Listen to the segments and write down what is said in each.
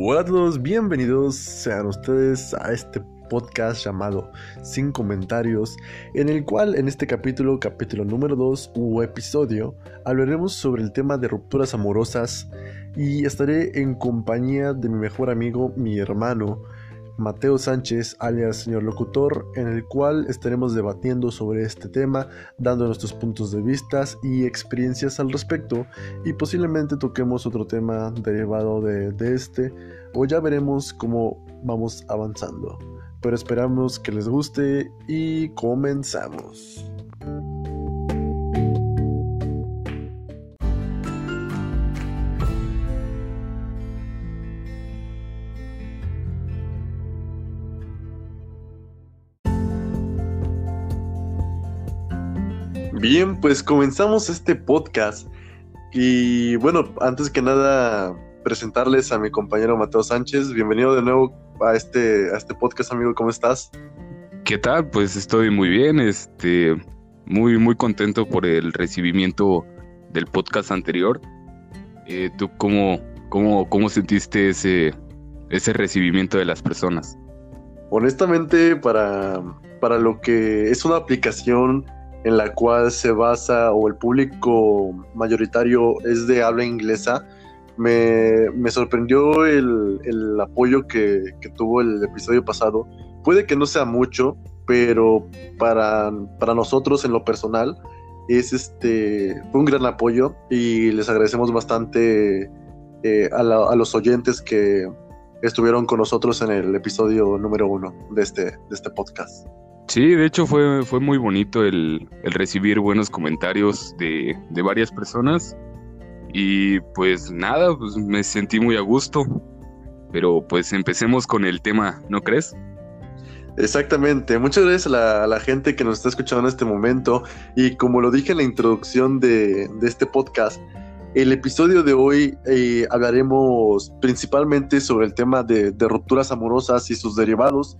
Hola a todos, bienvenidos sean ustedes a este podcast llamado Sin Comentarios, en el cual en este capítulo, capítulo número 2 u episodio, hablaremos sobre el tema de rupturas amorosas y estaré en compañía de mi mejor amigo, mi hermano, Mateo Sánchez, alias señor locutor, en el cual estaremos debatiendo sobre este tema, dando nuestros puntos de vista y experiencias al respecto, y posiblemente toquemos otro tema derivado de, de este, o ya veremos cómo vamos avanzando. Pero esperamos que les guste y comenzamos. Bien, pues comenzamos este podcast. Y bueno, antes que nada, presentarles a mi compañero Mateo Sánchez. Bienvenido de nuevo a este, a este podcast, amigo. ¿Cómo estás? ¿Qué tal? Pues estoy muy bien, este, muy, muy contento por el recibimiento del podcast anterior. Eh, ¿Tú cómo, cómo, cómo sentiste ese, ese recibimiento de las personas? Honestamente, para, para lo que es una aplicación en la cual se basa o el público mayoritario es de habla inglesa, me, sorprendió el, apoyo que, tuvo el episodio pasado. Puede que no sea mucho, pero para, para nosotros en lo personal es este fue un gran apoyo y les agradecemos bastante eh, a, a, los oyentes que estuvieron con nosotros en el episodio número uno de este, de este podcast. Sí, de hecho fue, fue muy bonito el, recibir buenos comentarios de, varias personas. Y pues nada, pues me sentí muy a gusto. Pero pues empecemos con el tema, ¿no crees? Exactamente, muchas gracias a la, gente que nos está escuchando en este momento y como lo dije en la introducción de, este podcast, el episodio de hoy eh, hablaremos principalmente sobre el tema de, de, rupturas amorosas y sus derivados.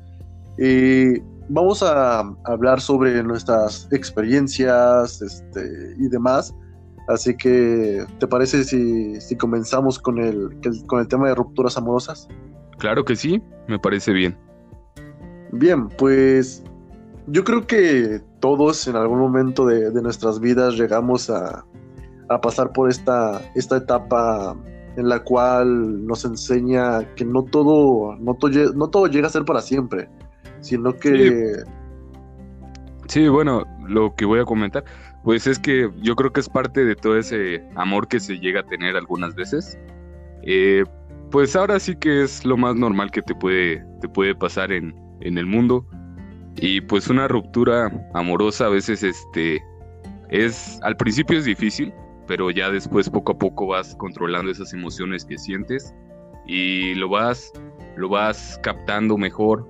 Eh, vamos a hablar sobre nuestras experiencias este, y demás. Así que, ¿te parece si, si comenzamos con el, con el tema de rupturas amorosas? Claro que sí, me parece bien. Bien, pues yo creo que todos en algún momento de, nuestras vidas llegamos a, a, pasar por esta, esta etapa en la cual nos enseña que no todo, no, no todo llega a ser para siempre sino que... Sí. bueno, lo que voy a comentar, pues es que yo creo que es parte de todo ese amor que se llega a tener algunas veces. Eh, pues ahora sí que es lo más normal que te puede, te puede pasar en, en el mundo. Y pues una ruptura amorosa a veces este es al principio es difícil, pero ya después poco a poco vas controlando esas emociones que sientes y lo vas lo vas captando mejor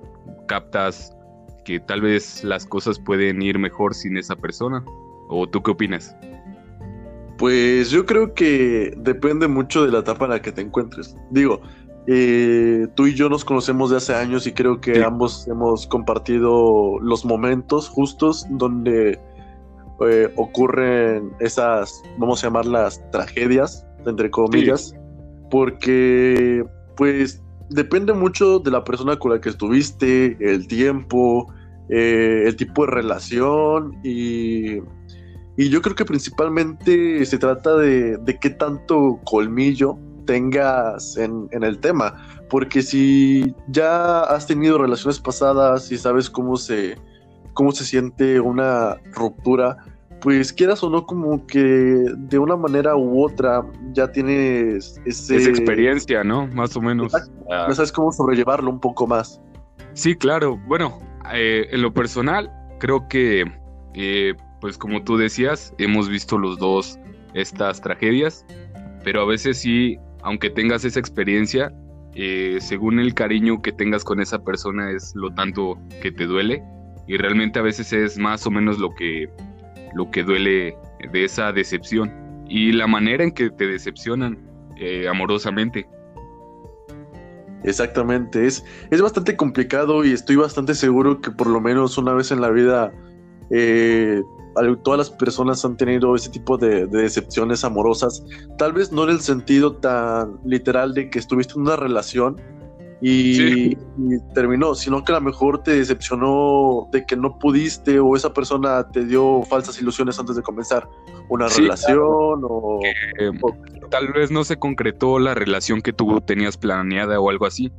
captas que tal vez las cosas pueden ir mejor sin esa persona? ¿O tú qué opinas? Pues yo creo que depende mucho de la etapa en la que te encuentres. Digo, eh, tú y yo nos conocemos de hace años y creo que ambos hemos compartido los momentos justos donde eh, ocurren esas, vamos a llamarlas tragedias, entre comillas, porque pues depende mucho de la persona con la que estuviste, el tiempo, eh, el tipo de relación y, y, yo creo que principalmente se trata de, de qué tanto colmillo tengas en, en, el tema, porque si ya has tenido relaciones pasadas y sabes cómo se, cómo se siente una ruptura, pues quieras o no, como que de una manera u otra ya tienes ese... esa experiencia, ¿no? Más o menos. No sabes cómo sobrellevarlo un poco más. Sí, claro. Bueno, eh, en lo personal, creo que, eh, pues como tú decías, hemos visto los dos estas tragedias, pero a veces sí, aunque tengas esa experiencia, eh, según el cariño que tengas con esa persona es lo tanto que te duele y realmente a veces es más o menos lo que lo que duele de esa decepción y la manera en que te decepcionan eh, amorosamente. Exactamente, es, es bastante complicado y estoy bastante seguro que por lo menos una vez en la vida eh, todas las personas han tenido ese tipo de, decepciones amorosas, tal vez no en el sentido tan literal de que estuviste en una relación y, terminó, sino que a lo mejor te decepcionó de que no pudiste o esa persona te dio falsas ilusiones antes de comenzar una relación o, tal vez no se concretó la relación que tú tenías planeada o algo así.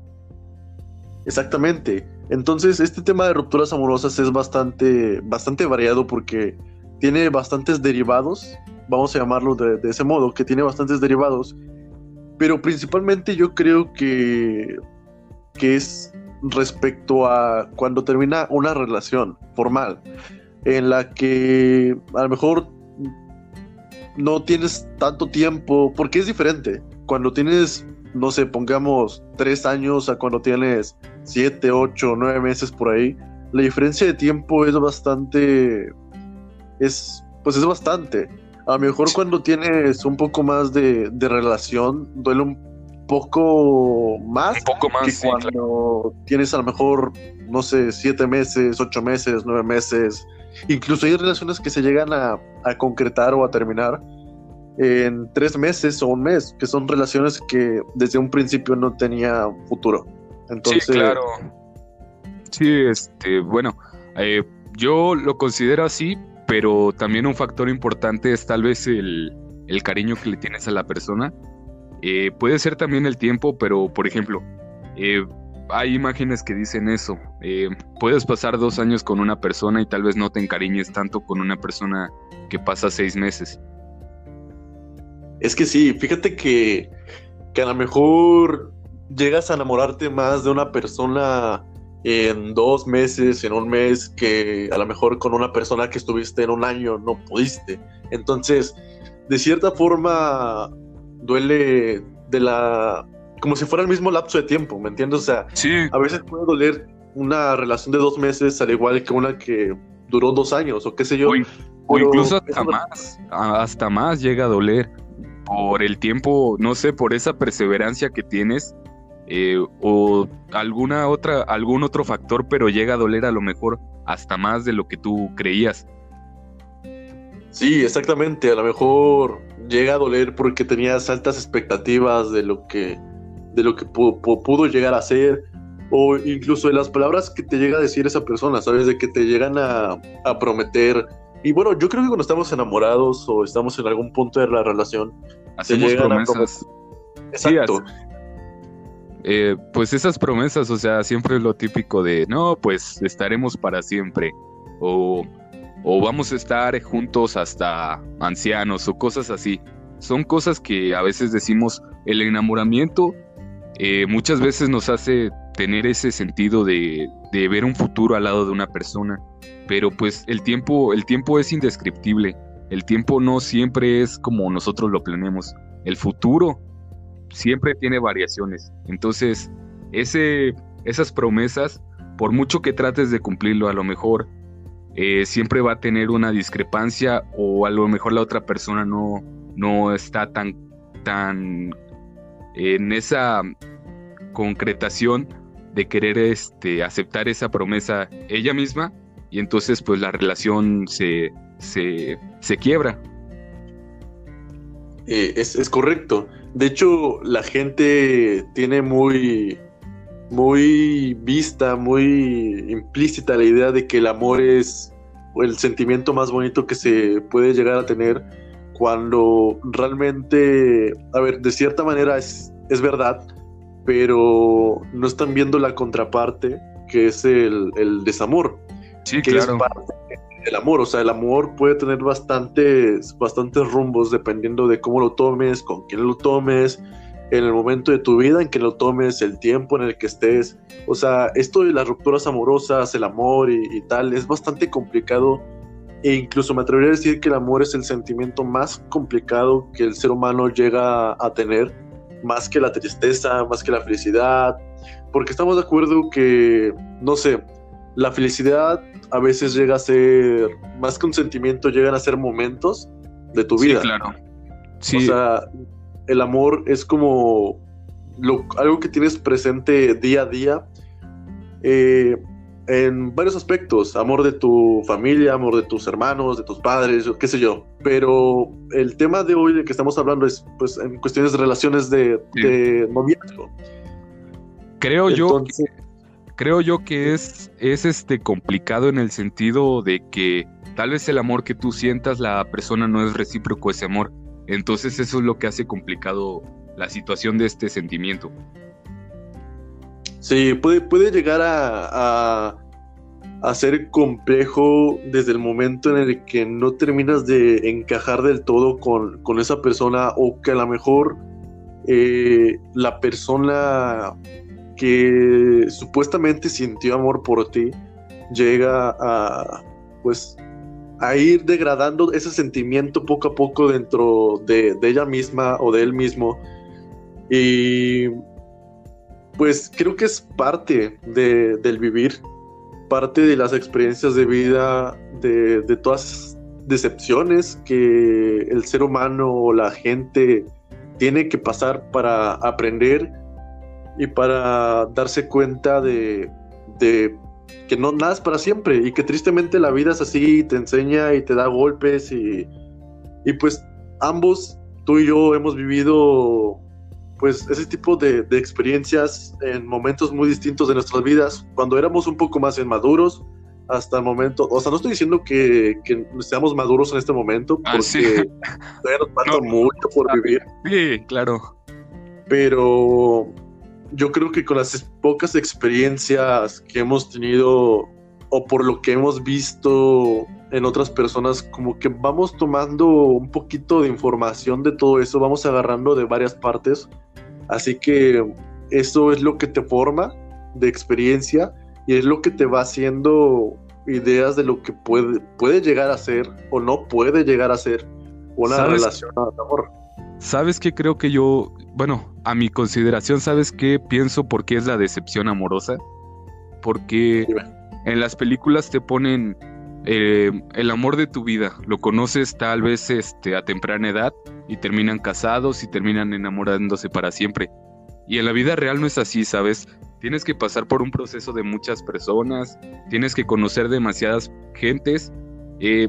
Exactamente. Entonces, este tema de rupturas amorosas es bastante, bastante variado porque tiene bastantes derivados, vamos a llamarlo de, de ese modo, que tiene bastantes derivados, pero principalmente yo creo que que es respecto a cuando termina una relación formal en la que a lo mejor no tienes tanto tiempo, porque es diferente. Cuando tienes, no sé, pongamos tres años a cuando tienes siete, ocho, nueve meses por ahí, la diferencia de tiempo es bastante, es, pues es bastante. A lo mejor cuando tienes un poco más de, de relación, duele un poco más, poco más que cuando tienes a lo mejor, no sé, siete meses, ocho meses, nueve meses. Incluso hay relaciones que se llegan a, concretar o a terminar en tres meses o un mes, que son relaciones que desde un principio no tenía futuro. Entonces, sí, claro. Sí, este, bueno, eh, yo lo considero así, pero también un factor importante es tal vez el, el cariño que le tienes a la persona eh, puede ser también el tiempo, pero por ejemplo, eh, hay imágenes que dicen eso. Eh, puedes pasar dos años con una persona y tal vez no te encariñes tanto con una persona que pasa seis meses. Es que sí, fíjate que, que a lo mejor llegas a enamorarte más de una persona en dos meses, en un mes, que a lo mejor con una persona que estuviste en un año no pudiste. Entonces, de cierta forma, duele de la. como si fuera el mismo lapso de tiempo, ¿me entiendes? O sea, a veces puede doler una relación de dos meses al igual que una que duró dos años o qué sé yo. O, incluso hasta más, hasta más llega a doler por el tiempo, no sé, por esa perseverancia que tienes eh, o alguna otra, algún otro factor, pero llega a doler a lo mejor hasta más de lo que tú creías. Sí, exactamente. A lo mejor llega a doler porque tenías altas expectativas de lo que, de lo que pudo, llegar a ser. O incluso de las palabras que te llega a decir esa persona, ¿sabes? De que te llegan a, prometer. Y bueno, yo creo que cuando estamos enamorados o estamos en algún punto de la relación, hacemos promesas. Exacto. Eh, pues esas promesas, o sea, siempre es lo típico de, no, pues estaremos para siempre. O o vamos a estar juntos hasta ancianos o cosas así. Son cosas que a veces decimos, el enamoramiento eh, muchas veces nos hace tener ese sentido de, de, ver un futuro al lado de una persona, pero pues el tiempo, el tiempo es indescriptible, el tiempo no siempre es como nosotros lo planeamos, el futuro siempre tiene variaciones, entonces ese, esas promesas, por mucho que trates de cumplirlo, a lo mejor eh, siempre va a tener una discrepancia o a lo mejor la otra persona no, no está tan, tan en esa concretación de querer este, aceptar esa promesa ella misma y entonces pues la relación se, se, se quiebra. Eh, es, es correcto. De hecho, la gente tiene muy muy vista, muy implícita la idea de que el amor es el sentimiento más bonito que se puede llegar a tener cuando realmente, a ver, de cierta manera es, es verdad, pero no están viendo la contraparte que es el, desamor. Sí, que claro. es parte del amor. O sea, el amor puede tener bastantes, bastantes rumbos dependiendo de cómo lo tomes, con quién lo tomes, en el momento de tu vida en que lo tomes, el tiempo en el que estés. O sea, esto de las rupturas amorosas, el amor y, tal, es bastante complicado. E incluso me atrevería a decir que el amor es el sentimiento más complicado que el ser humano llega a tener, más que la tristeza, más que la felicidad. Porque estamos de acuerdo que, no sé, la felicidad a veces llega a ser, más que un sentimiento, llegan a ser momentos de tu vida. Sí, claro. Sí. O sea, el amor es como algo que tienes presente día a día. Eh, en varios aspectos, amor de tu familia, amor de tus hermanos, de tus padres, qué sé yo. Pero el tema de hoy de que estamos hablando es pues en cuestiones de relaciones de, noviazgo. Creo yo que, creo yo que es, es este complicado en el sentido de que tal vez el amor que tú sientas, la persona no es recíproco ese amor. Entonces eso es lo que hace complicado la situación de este sentimiento. Sí, puede, llegar a, a, ser complejo desde el momento en el que no terminas de encajar del todo con, esa persona o que a lo mejor eh, la persona que supuestamente sintió amor por ti llega a pues a ir degradando ese sentimiento poco a poco dentro de, de ella misma o de él mismo. Y pues creo que es parte del vivir, parte de las experiencias de vida, de, de todas decepciones que el ser humano o la gente tiene que pasar para aprender y para darse cuenta de, de, que no nada es para siempre y que tristemente la vida es así, te enseña y te da golpes y, y pues ambos, tú y yo, hemos vivido pues ese tipo de, experiencias en momentos muy distintos de nuestras vidas, cuando éramos un poco más inmaduros hasta el momento, o sea, no estoy diciendo que, seamos maduros en este momento, ah, porque todavía nos falta mucho por vivir. Sí, claro. Pero yo creo que con las pocas experiencias que hemos tenido o por lo que hemos visto en otras personas, como que vamos tomando un poquito de información de todo eso, vamos agarrando de varias partes Así que eso es lo que te forma de experiencia y es lo que te va haciendo ideas de lo que puede, puede llegar a ser o no puede llegar a ser una relación de amor. ¿Sabes qué creo que yo, bueno, a mi consideración, ¿sabes qué pienso por qué es la decepción amorosa? Porque en las películas te ponen eh, el amor de tu vida, lo conoces tal vez este, a temprana edad y terminan casados y terminan enamorándose para siempre. Y en la vida real no es así, ¿sabes? Tienes que pasar por un proceso de muchas personas, tienes que conocer demasiadas gentes. Eh,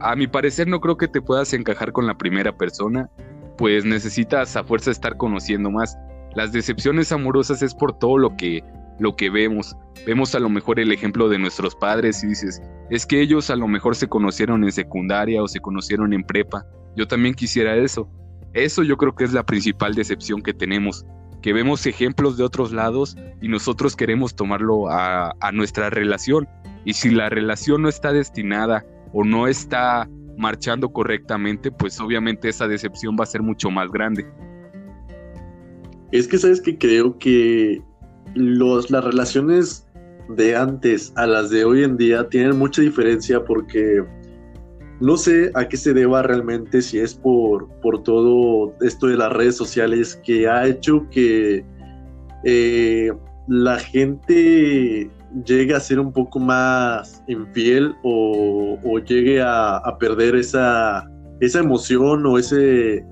a mi parecer no creo que te puedas encajar con la primera persona, pues necesitas a fuerza estar conociendo más. Las decepciones amorosas es por todo lo que lo que vemos. Vemos a lo mejor el ejemplo de nuestros padres y dices, es que ellos a lo mejor se conocieron en secundaria o se conocieron en prepa. Yo también quisiera eso. Eso yo creo que es la principal decepción que tenemos, que vemos ejemplos de otros lados y nosotros queremos tomarlo a, a nuestra relación. Y si la relación no está destinada o no está marchando correctamente, pues obviamente esa decepción va a ser mucho más grande. Es que sabes que creo que los, las relaciones de antes a las de hoy en día tienen mucha diferencia porque no sé a qué se deba realmente, si es por, por todo esto de las redes sociales que ha hecho que eh, la gente llegue a ser un poco más infiel o, llegue a, perder esa, esa emoción o ese,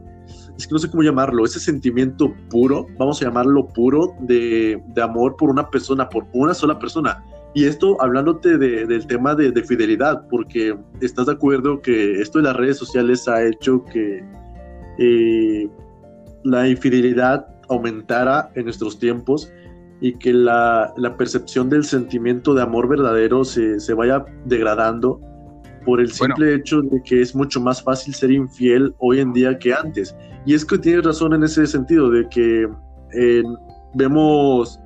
es que no sé cómo llamarlo, ese sentimiento puro, vamos a llamarlo puro, de, amor por una persona, por una sola persona. Y esto hablándote del tema de, fidelidad, porque estás de acuerdo que esto de las redes sociales ha hecho que eh, la infidelidad aumentara en nuestros tiempos y que la, percepción del sentimiento de amor verdadero se, vaya degradando por el simple hecho de que es mucho más fácil ser infiel hoy en día que antes. Y es que tienes razón en ese sentido, de que eh, vemos,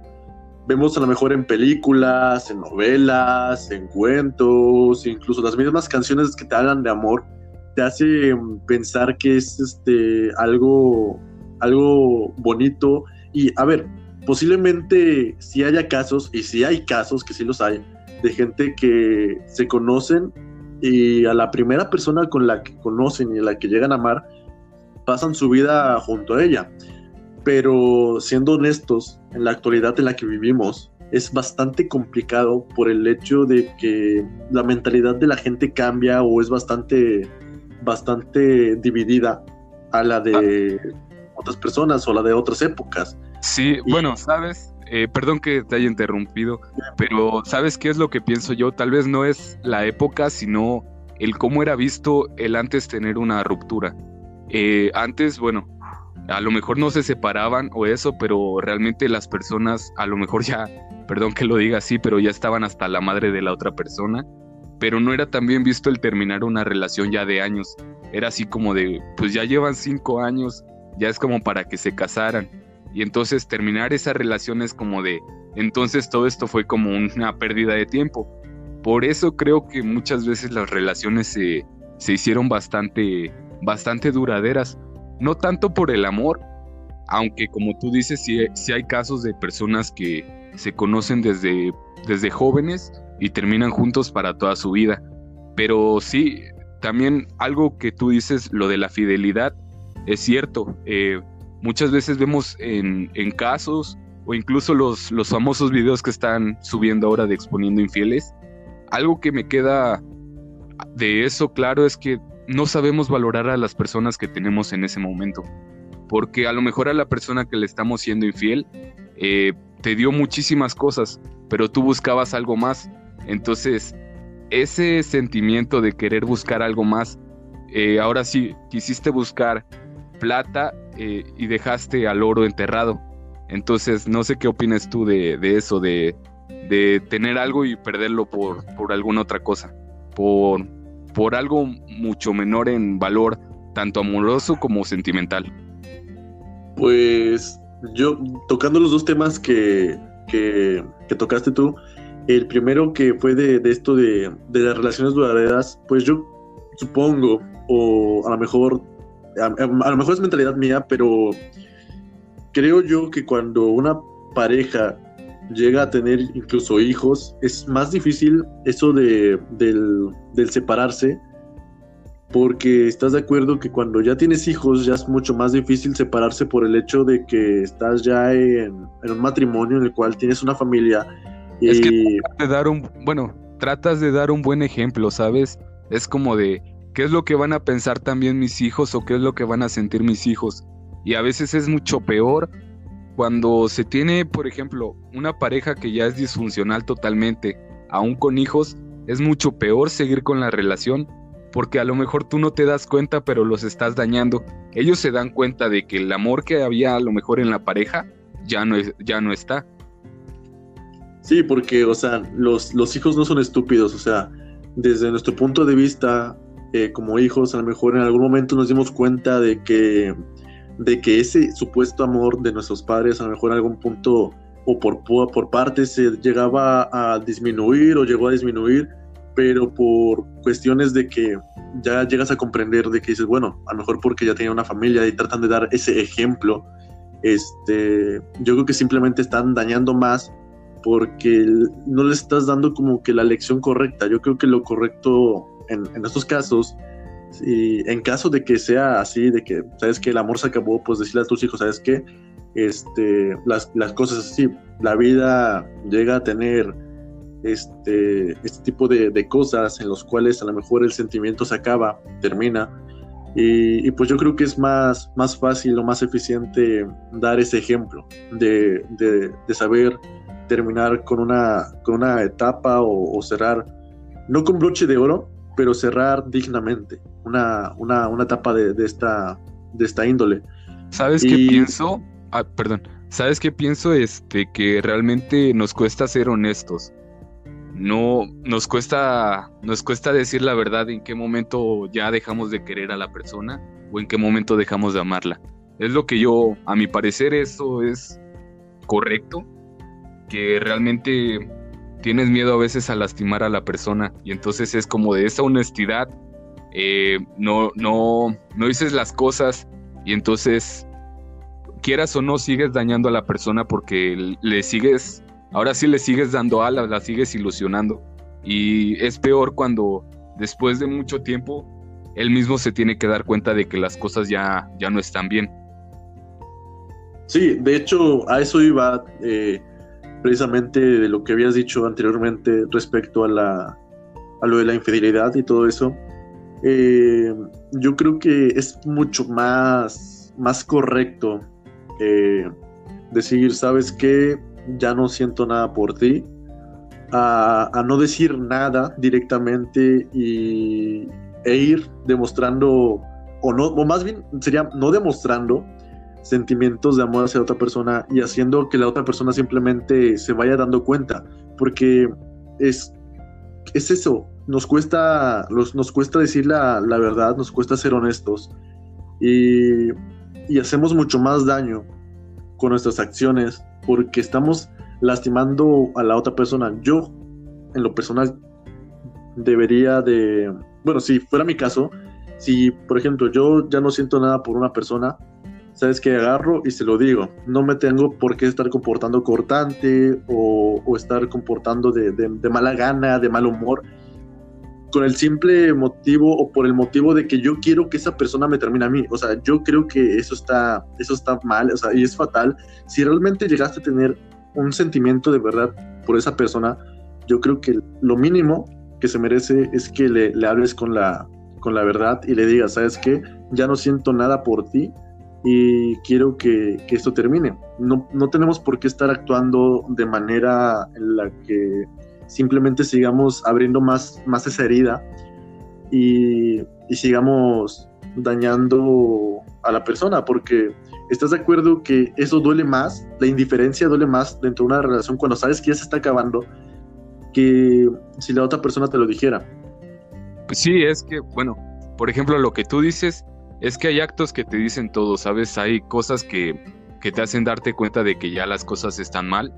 vemos a lo mejor en películas, en novelas, en cuentos, incluso las mismas canciones que te hablan de amor, te hace pensar que es este algo, algo bonito. Y a ver, posiblemente si haya casos, y si hay casos, que sí los hay, de gente que se conocen y a la primera persona con la que conocen y a la que llegan a amar, pasan su vida junto a ella. Pero siendo honestos, en la actualidad en la que vivimos, es bastante complicado por el hecho de que la mentalidad de la gente cambia o es bastante, bastante dividida a la de otras personas o la de otras épocas. Sí, bueno, sabes, eh, perdón que te haya interrumpido, pero ¿sabes qué es lo que pienso yo? Tal vez no es la época, sino el cómo era visto el antes tener una ruptura. Eh, antes, bueno, a lo mejor no se separaban o eso, pero realmente las personas, a lo mejor ya, perdón que lo diga así, pero ya estaban hasta la madre de la otra persona. Pero no era tan bien visto el terminar una relación ya de años. Era así como de, pues ya llevan cinco años, ya es como para que se casaran. Y entonces terminar esa relación es como de, entonces todo esto fue como una pérdida de tiempo. Por eso creo que muchas veces las relaciones se, se hicieron bastante, bastante duraderas no tanto por el amor, aunque como tú dices, sí, hay casos de personas que se conocen desde, desde jóvenes y terminan juntos para toda su vida. Pero sí, también algo que tú dices, lo de la fidelidad, es cierto. Eh, muchas veces vemos en, casos o incluso los, los famosos videos que están subiendo ahora de exponiendo infieles. Algo que me queda de eso claro es que no sabemos valorar a las personas que tenemos en ese momento. Porque a lo mejor a la persona que le estamos siendo infiel eh, te dio muchísimas cosas, pero tú buscabas algo más. Entonces, ese sentimiento de querer buscar algo más, eh, ahora sí, quisiste buscar plata eh, y dejaste al oro enterrado. Entonces, no sé qué opinas tú de, eso, de, de, tener algo y perderlo por, por alguna otra cosa, por, por algo mucho menor en valor, tanto amoroso como sentimental. Pues yo, tocando los dos temas que, que, tocaste tú, el primero que fue de, esto de, de, las relaciones duraderas, pues yo supongo, o a lo mejor, a, lo mejor es mentalidad mía, pero creo yo que cuando una pareja llega a tener incluso hijos, es más difícil eso de, del, separarse, porque estás de acuerdo que cuando ya tienes hijos ya es mucho más difícil separarse por el hecho de que estás ya en, un matrimonio en el cual tienes una familia. Y... Es que de dar un, bueno, tratas de dar un buen ejemplo, ¿sabes? Es como de, ¿qué es lo que van a pensar también mis hijos o qué es lo que van a sentir mis hijos? Y a veces es mucho peor cuando se tiene, por ejemplo, una pareja que ya es disfuncional totalmente, aún con hijos, es mucho peor seguir con la relación porque a lo mejor tú no te das cuenta pero los estás dañando. Ellos se dan cuenta de que el amor que había a lo mejor en la pareja ya no, es, ya no está. Sí, porque, o sea, los, los hijos no son estúpidos, o sea, desde nuestro punto de vista, eh, como hijos, a lo mejor en algún momento nos dimos cuenta de que de que ese supuesto amor de nuestros padres a lo mejor en algún punto o por, por parte se llegaba a disminuir o llegó a disminuir, pero por cuestiones de que ya llegas a comprender de que dices, bueno, a lo mejor porque ya tenía una familia y tratan de dar ese ejemplo, este, yo creo que simplemente están dañando más porque no le estás dando como que la lección correcta. Yo creo que lo correcto en, en estos casos y en caso de que sea así, de que, sabes que el amor se acabó, pues decirle a tus hijos, sabes que este, las, las, cosas así, la vida llega a tener este, este tipo de, de, cosas en los cuales a lo mejor el sentimiento se acaba, termina. Y, y, pues yo creo que es más, más fácil o más eficiente dar ese ejemplo de, de, de saber terminar con una, con una etapa o, o cerrar, no con broche de oro, pero cerrar dignamente una, una, una etapa de, de, esta, de esta índole. ¿Sabes qué pienso? Ah, perdón. ¿Sabes qué pienso? Este, que realmente nos cuesta ser honestos. No, nos cuesta, nos cuesta decir la verdad en qué momento ya dejamos de querer a la persona o en qué momento dejamos de amarla. Es lo que yo, a mi parecer, eso es correcto. Que realmente tienes miedo a veces a lastimar a la persona y entonces es como de esa honestidad, eh, no, no, no dices las cosas y entonces quieras o no sigues dañando a la persona porque le sigues, ahora sí le sigues dando alas, la sigues ilusionando y es peor cuando después de mucho tiempo él mismo se tiene que dar cuenta de que las cosas ya, ya no están bien. Sí, de hecho a eso iba. Eh, precisamente de lo que habías dicho anteriormente respecto a, la, a lo de la infidelidad y todo eso, eh, yo creo que es mucho más, más correcto eh, decir, ¿sabes qué? ya no siento nada por ti, a, no decir nada directamente y, e ir demostrando, o no, o más bien sería no demostrando sentimientos de amor hacia otra persona y haciendo que la otra persona simplemente se vaya dando cuenta, porque es, es eso, nos cuesta, nos cuesta decir la, la verdad, nos cuesta ser honestos y, y hacemos mucho más daño con nuestras acciones porque estamos lastimando a la otra persona. Yo, en lo personal, debería de, bueno, si fuera mi caso, si por ejemplo yo ya no siento nada por una persona, sabes que agarro y se lo digo. No me tengo por qué estar comportando cortante o, estar comportando de, de, mala gana, de mal humor, con el simple motivo o por el motivo de que yo quiero que esa persona me termine a mí. O sea, yo creo que eso está, eso está mal, o sea, y es fatal. Si realmente llegaste a tener un sentimiento de verdad por esa persona, yo creo que lo mínimo que se merece es que le, le hables con la, con la verdad y le digas, ¿sabes qué? Ya no siento nada por ti y quiero que, que esto termine. No, no, tenemos por qué estar actuando de manera en la que simplemente sigamos abriendo más, más esa herida y, y sigamos dañando a la persona, porque ¿estás de acuerdo que eso duele más? La indiferencia duele más dentro de una relación cuando sabes que ya se está acabando que si la otra persona te lo dijera. Sí, es que, bueno, por ejemplo, lo que tú dices es que hay actos que te dicen todo, ¿sabes? Hay cosas que, que te hacen darte cuenta de que ya las cosas están mal.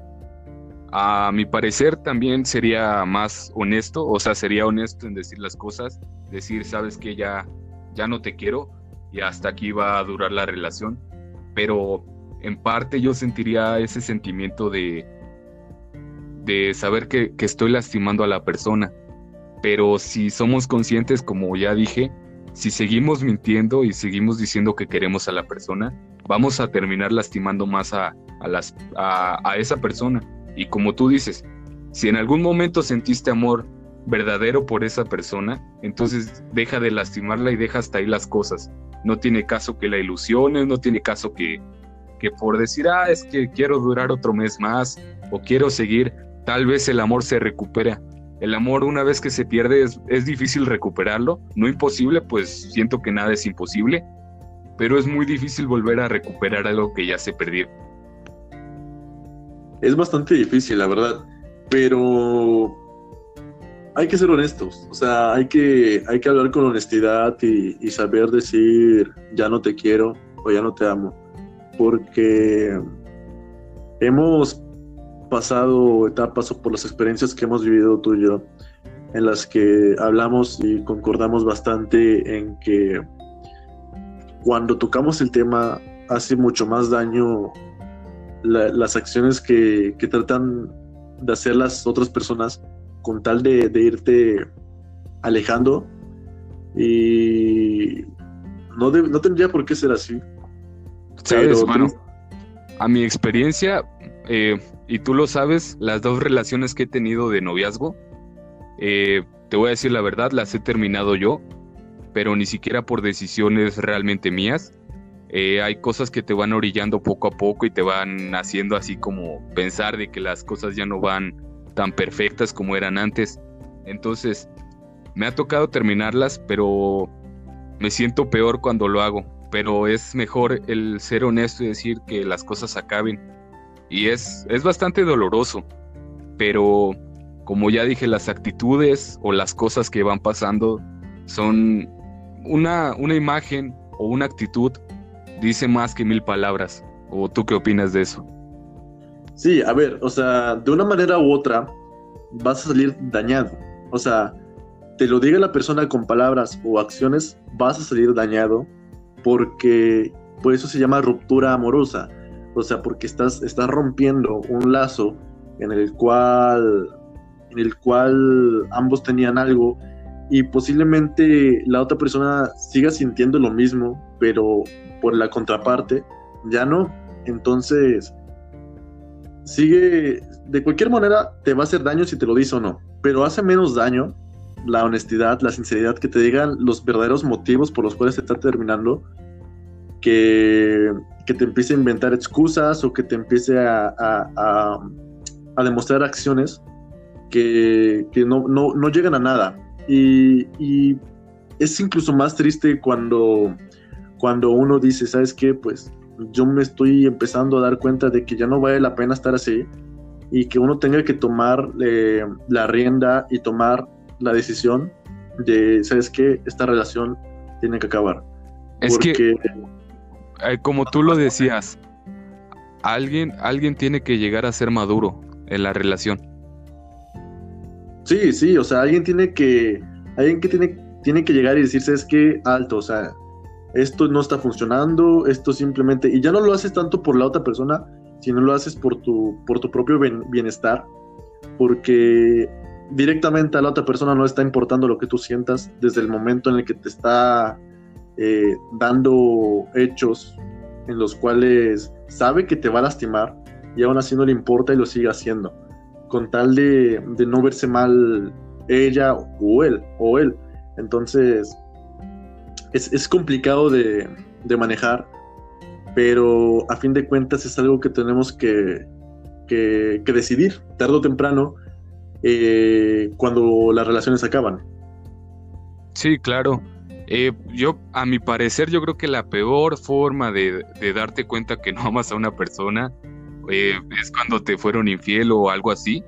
A mi parecer también sería más honesto, o sea, sería honesto en decir las cosas, decir, sabes que ya, ya no te quiero y hasta aquí va a durar la relación, pero en parte yo sentiría ese sentimiento de, de saber que, que estoy lastimando a la persona, pero si somos conscientes, como ya dije, si seguimos mintiendo y seguimos diciendo que queremos a la persona, vamos a terminar lastimando más a, las, a, esa persona. Y como tú dices, si en algún momento sentiste amor verdadero por esa persona, entonces deja de lastimarla y deja hasta ahí las cosas. No tiene caso que la ilusiones, no tiene caso que, que por decir, ah, es que quiero durar otro mes más o quiero seguir, tal vez el amor se recupera. El amor una vez que se pierde es, difícil recuperarlo, no imposible, pues siento que nada es imposible, pero es muy difícil volver a recuperar algo que ya se perdió. Es bastante difícil, la verdad, pero hay que ser honestos, o sea, hay que, hay que hablar con honestidad y, y saber decir ya no te quiero o ya no te amo, porque hemos pasado etapas o por las experiencias que hemos vivido tú y yo, en las que hablamos y concordamos bastante en que cuando tocamos el tema hace mucho más daño las acciones que, tratan de hacer las otras personas con tal de, irte alejando y no, no tendría por qué ser así. ¿Sabes, bueno, a mi experiencia, eh, y tú lo sabes, las dos relaciones que he tenido de noviazgo, eh, te voy a decir la verdad, las he terminado yo, pero ni siquiera por decisiones realmente mías. Eh, hay cosas que te van orillando poco a poco y te van haciendo así como pensar de que las cosas ya no van tan perfectas como eran antes. Entonces, me ha tocado terminarlas, pero me siento peor cuando lo hago. Pero es mejor el ser honesto y decir que las cosas acaben y es, es bastante doloroso, pero como ya dije, las actitudes o las cosas que van pasando son una, una imagen o una actitud dice más que mil palabras. ¿O tú qué opinas de eso? Sí, a ver, o sea, de una manera u otra vas a salir dañado. O sea, te lo diga la persona con palabras o acciones, vas a salir dañado porque por eso se llama ruptura amorosa. O sea, porque estás, estás rompiendo un lazo en el cual en el cual ambos tenían algo y posiblemente la otra persona siga sintiendo lo mismo, pero por la contraparte ya no. Entonces, sigue, de cualquier manera te va a hacer daño si te lo dice o no, pero hace menos daño la honestidad, la sinceridad, que te digan los verdaderos motivos por los cuales se está terminando, que, que te empiece a inventar excusas o que te empiece a, a, demostrar acciones que, no, no, llegan a nada. Y, y, es incluso más triste cuando, cuando uno dice, ¿sabes qué? Pues yo me estoy empezando a dar cuenta de que ya no vale la pena estar así y que uno tenga que tomar eh, la rienda y tomar la decisión de, ¿sabes qué? Esta relación tiene que acabar. Es que, eh, como tú lo decías, alguien, alguien tiene que llegar a ser maduro en la relación. Sí, sí, o sea, alguien tiene que, alguien que tiene, tiene que llegar y decirse es que alto, o sea, esto no está funcionando, esto simplemente, y ya no lo haces tanto por la otra persona, sino lo haces por tu, por tu propio bienestar, porque directamente a la otra persona no está importando lo que tú sientas desde el momento en el que te está eh, dando hechos en los cuales sabe que te va a lastimar y aún así no le importa y lo sigue haciendo, con tal de, de no verse mal ella o él o él. Entonces, es, complicado de, manejar, pero a fin de cuentas es algo que tenemos que, decidir tarde o temprano eh, cuando las relaciones acaban. Sí, claro. Eh, yo, a mi parecer, yo creo que la peor forma de, darte cuenta que no amas a una persona eh, es cuando te fueron infiel o algo así.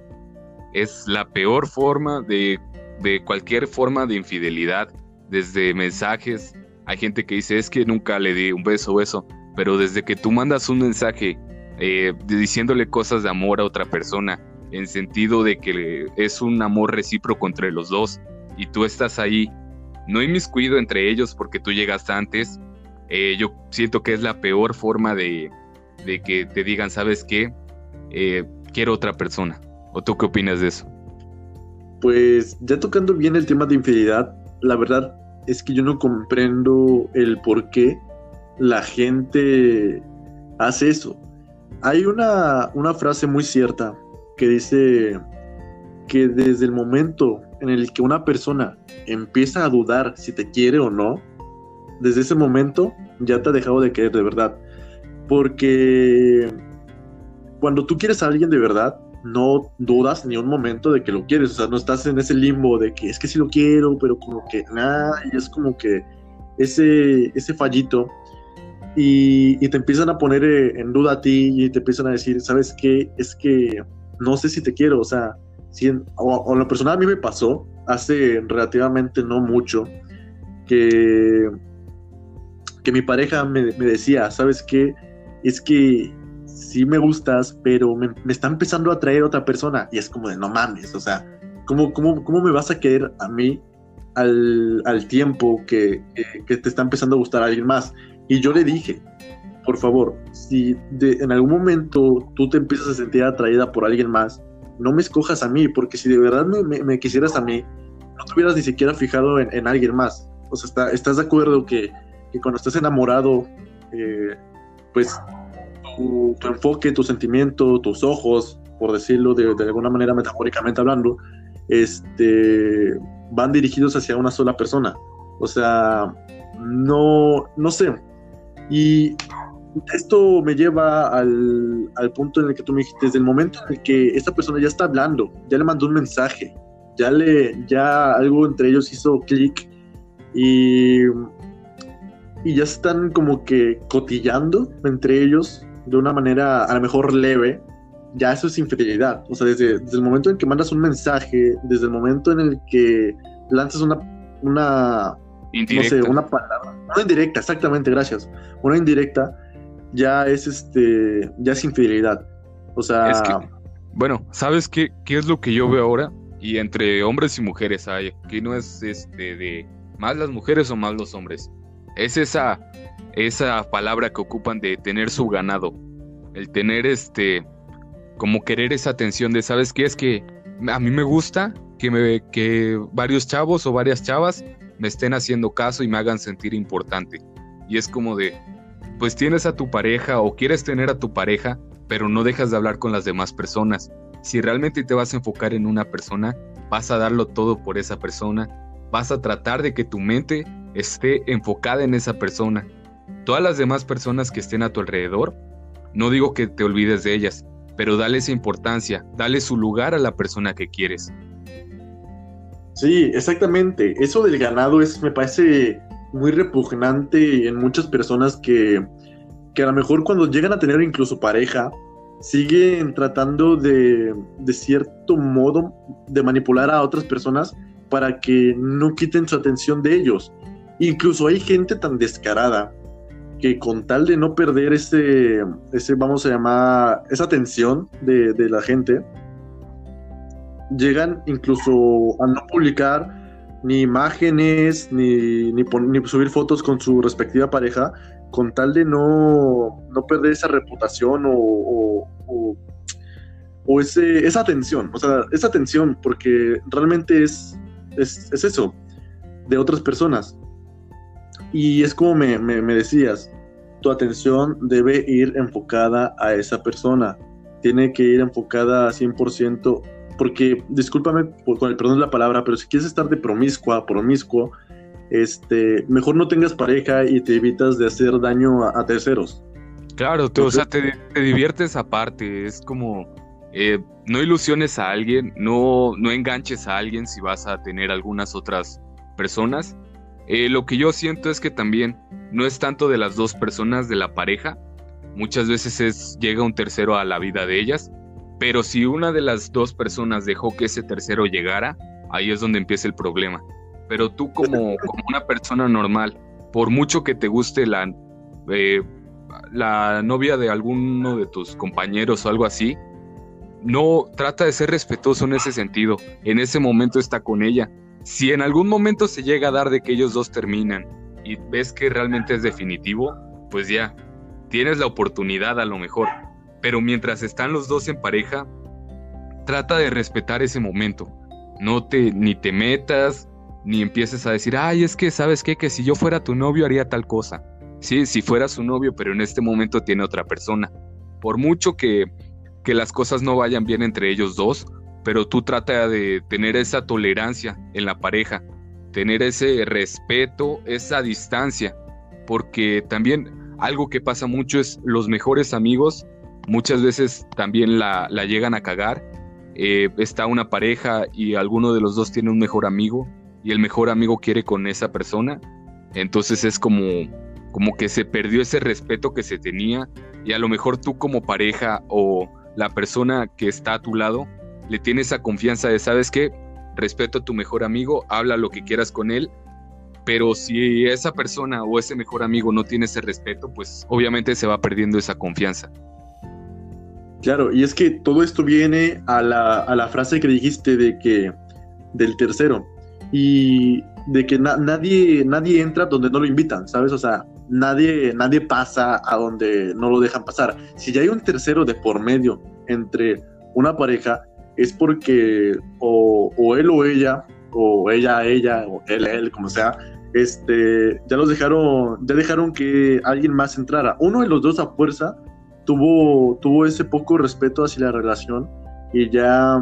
Es la peor forma de, de cualquier forma de infidelidad desde mensajes. Hay gente que dice, es que nunca le di un beso o eso, pero desde que tú mandas un mensaje eh, diciéndole cosas de amor a otra persona, en sentido de que es un amor recíproco entre los dos, y tú estás ahí, no inmiscuido entre ellos porque tú llegaste antes, eh, yo siento que es la peor forma de, que te digan, ¿sabes qué? Eh, quiero otra persona. ¿O tú qué opinas de eso? Pues ya tocando bien el tema de infidelidad, la verdad es que yo no comprendo el por qué la gente hace eso. Hay una, una frase muy cierta que dice que desde el momento en el que una persona empieza a dudar si te quiere o no, desde ese momento ya te ha dejado de querer de verdad. Porque cuando tú quieres a alguien de verdad, no dudas ni un momento de que lo quieres, o sea, no estás en ese limbo de que es que sí lo quiero, pero como que nada, y es como que ese, ese fallito, y, te empiezan a poner eh, en duda a ti y te empiezan a decir, ¿sabes qué? Es que no sé si te quiero, o sea, si o, lo personal a mí me pasó hace relativamente no mucho que, que mi pareja me, decía, ¿sabes qué? Es que sí me gustas, pero me, está empezando a atraer otra persona. Y es como de, no mames, o sea, ¿cómo, cómo, cómo me vas a querer a mí al, tiempo que, te está empezando a gustar a alguien más? Y yo le dije, por favor, si en algún momento tú te empiezas a sentir atraída por alguien más, no me escojas a mí, porque si de verdad me, quisieras a mí, no te hubieras ni siquiera fijado en, alguien más. O sea, está, ¿estás de acuerdo que, cuando estás enamorado, eh, pues tu, enfoque, tu sentimiento, tus ojos, por decirlo de, alguna manera metafóricamente hablando, este, van dirigidos hacia una sola persona. O sea, no, no sé. Y esto me lleva al, al, punto en el que tú me dijiste, desde el momento en el que esta persona ya está hablando, ya le mandó un mensaje, ya le, ya algo entre ellos hizo clic y, y ya están como que cotillando entre ellos de una manera a lo mejor leve, ya eso es infidelidad. O sea, desde, el momento en que mandas un mensaje, desde el momento en el que lanzas una, una indirecta. no sé, una palabra, una indirecta, exactamente, gracias. Una indirecta ya es este, ya es infidelidad. O sea, es que, bueno, ¿sabes qué, qué es lo que yo veo ahora? Y entre hombres y mujeres hay, que no es este de más las mujeres o más los hombres. Es esa esa palabra que ocupan de tener su ganado, el tener este, como querer esa atención de, ¿sabes qué? Es que a mí me gusta que, me, que varios chavos o varias chavas me estén haciendo caso y me hagan sentir importante. Y es como de, pues tienes a tu pareja o quieres tener a tu pareja, pero no dejas de hablar con las demás personas. Si realmente te vas a enfocar en una persona, vas a darlo todo por esa persona, vas a tratar de que tu mente esté enfocada en esa persona Todas las demás personas que estén a tu alrededor, no digo que te olvides de ellas, pero dale esa importancia, dale su lugar a la persona que quieres. Sí, exactamente. Eso del ganado es, me parece muy repugnante en muchas personas que, que a lo mejor cuando llegan a tener incluso pareja, siguen tratando de, de cierto modo, de manipular a otras personas para que no quiten su atención de ellos. Incluso hay gente tan descarada que con tal de no perder ese, ese vamos a llamar, esa atención de, de la gente, llegan incluso a no publicar ni imágenes, ni, ni, ni, subir fotos con su respectiva pareja, con tal de no, no perder esa reputación o, o, ese, esa atención, o sea, esa atención, porque realmente es, es, es eso, de otras personas. Y es como me, me, me decías, tu atención debe ir enfocada a esa persona, tiene que ir enfocada a 100% porque discúlpame por, con el perdón de la palabra, pero si quieres estar de promiscua, promiscuo, este, mejor no tengas pareja y te evitas de hacer daño a, terceros. Claro, o sea, te, diviertes aparte, es como, eh, no ilusiones a alguien, no, no enganches a alguien si vas a tener algunas otras personas. Eh, lo que yo siento es que también no es tanto de las dos personas de la pareja, muchas veces es, llega un tercero a la vida de ellas, pero si una de las dos personas dejó que ese tercero llegara, ahí es donde empieza el problema. Pero tú como, como una persona normal, por mucho que te guste la, eh, la novia de alguno de tus compañeros o algo así, no trata de ser respetuoso en ese sentido. En ese momento está con ella. Si en algún momento se llega a dar de que ellos dos terminan y ves que realmente es definitivo, pues ya, tienes la oportunidad a lo mejor pero mientras están los dos en pareja, trata de respetar ese momento. No te ni te metas, ni empieces a decir, ay, es que sabes qué, que si yo fuera tu novio haría tal cosa. Sí, si fuera su novio, pero en este momento tiene otra persona. Por mucho que, que las cosas no vayan bien entre ellos dos, pero tú trata de tener esa tolerancia en la pareja, tener ese respeto, esa distancia, porque también algo que pasa mucho es los mejores amigos muchas veces también la, llegan a cagar. Eh, está una pareja y alguno de los dos tiene un mejor amigo y el mejor amigo quiere con esa persona. Entonces es como, como que se perdió ese respeto que se tenía y a lo mejor tú como pareja o la persona que está a tu lado le tiene esa confianza de, ¿sabes qué? Respeto a tu mejor amigo, habla lo que quieras con él, pero si esa persona o ese mejor amigo no tiene ese respeto, pues obviamente se va perdiendo esa confianza. Claro, y es que todo esto viene a la, a la frase que dijiste de que del tercero y de que nadie, nadie entra donde no lo invitan, ¿sabes? O sea, nadie, nadie pasa a donde no lo dejan pasar. Si ya hay un tercero de por medio entre una pareja, es porque o, él o ella, o ella ella, o él él, como sea, este, ya los dejaron, ya dejaron que alguien más entrara. Uno de los dos a fuerza tuvo, tuvo ese poco respeto hacia la relación y ya,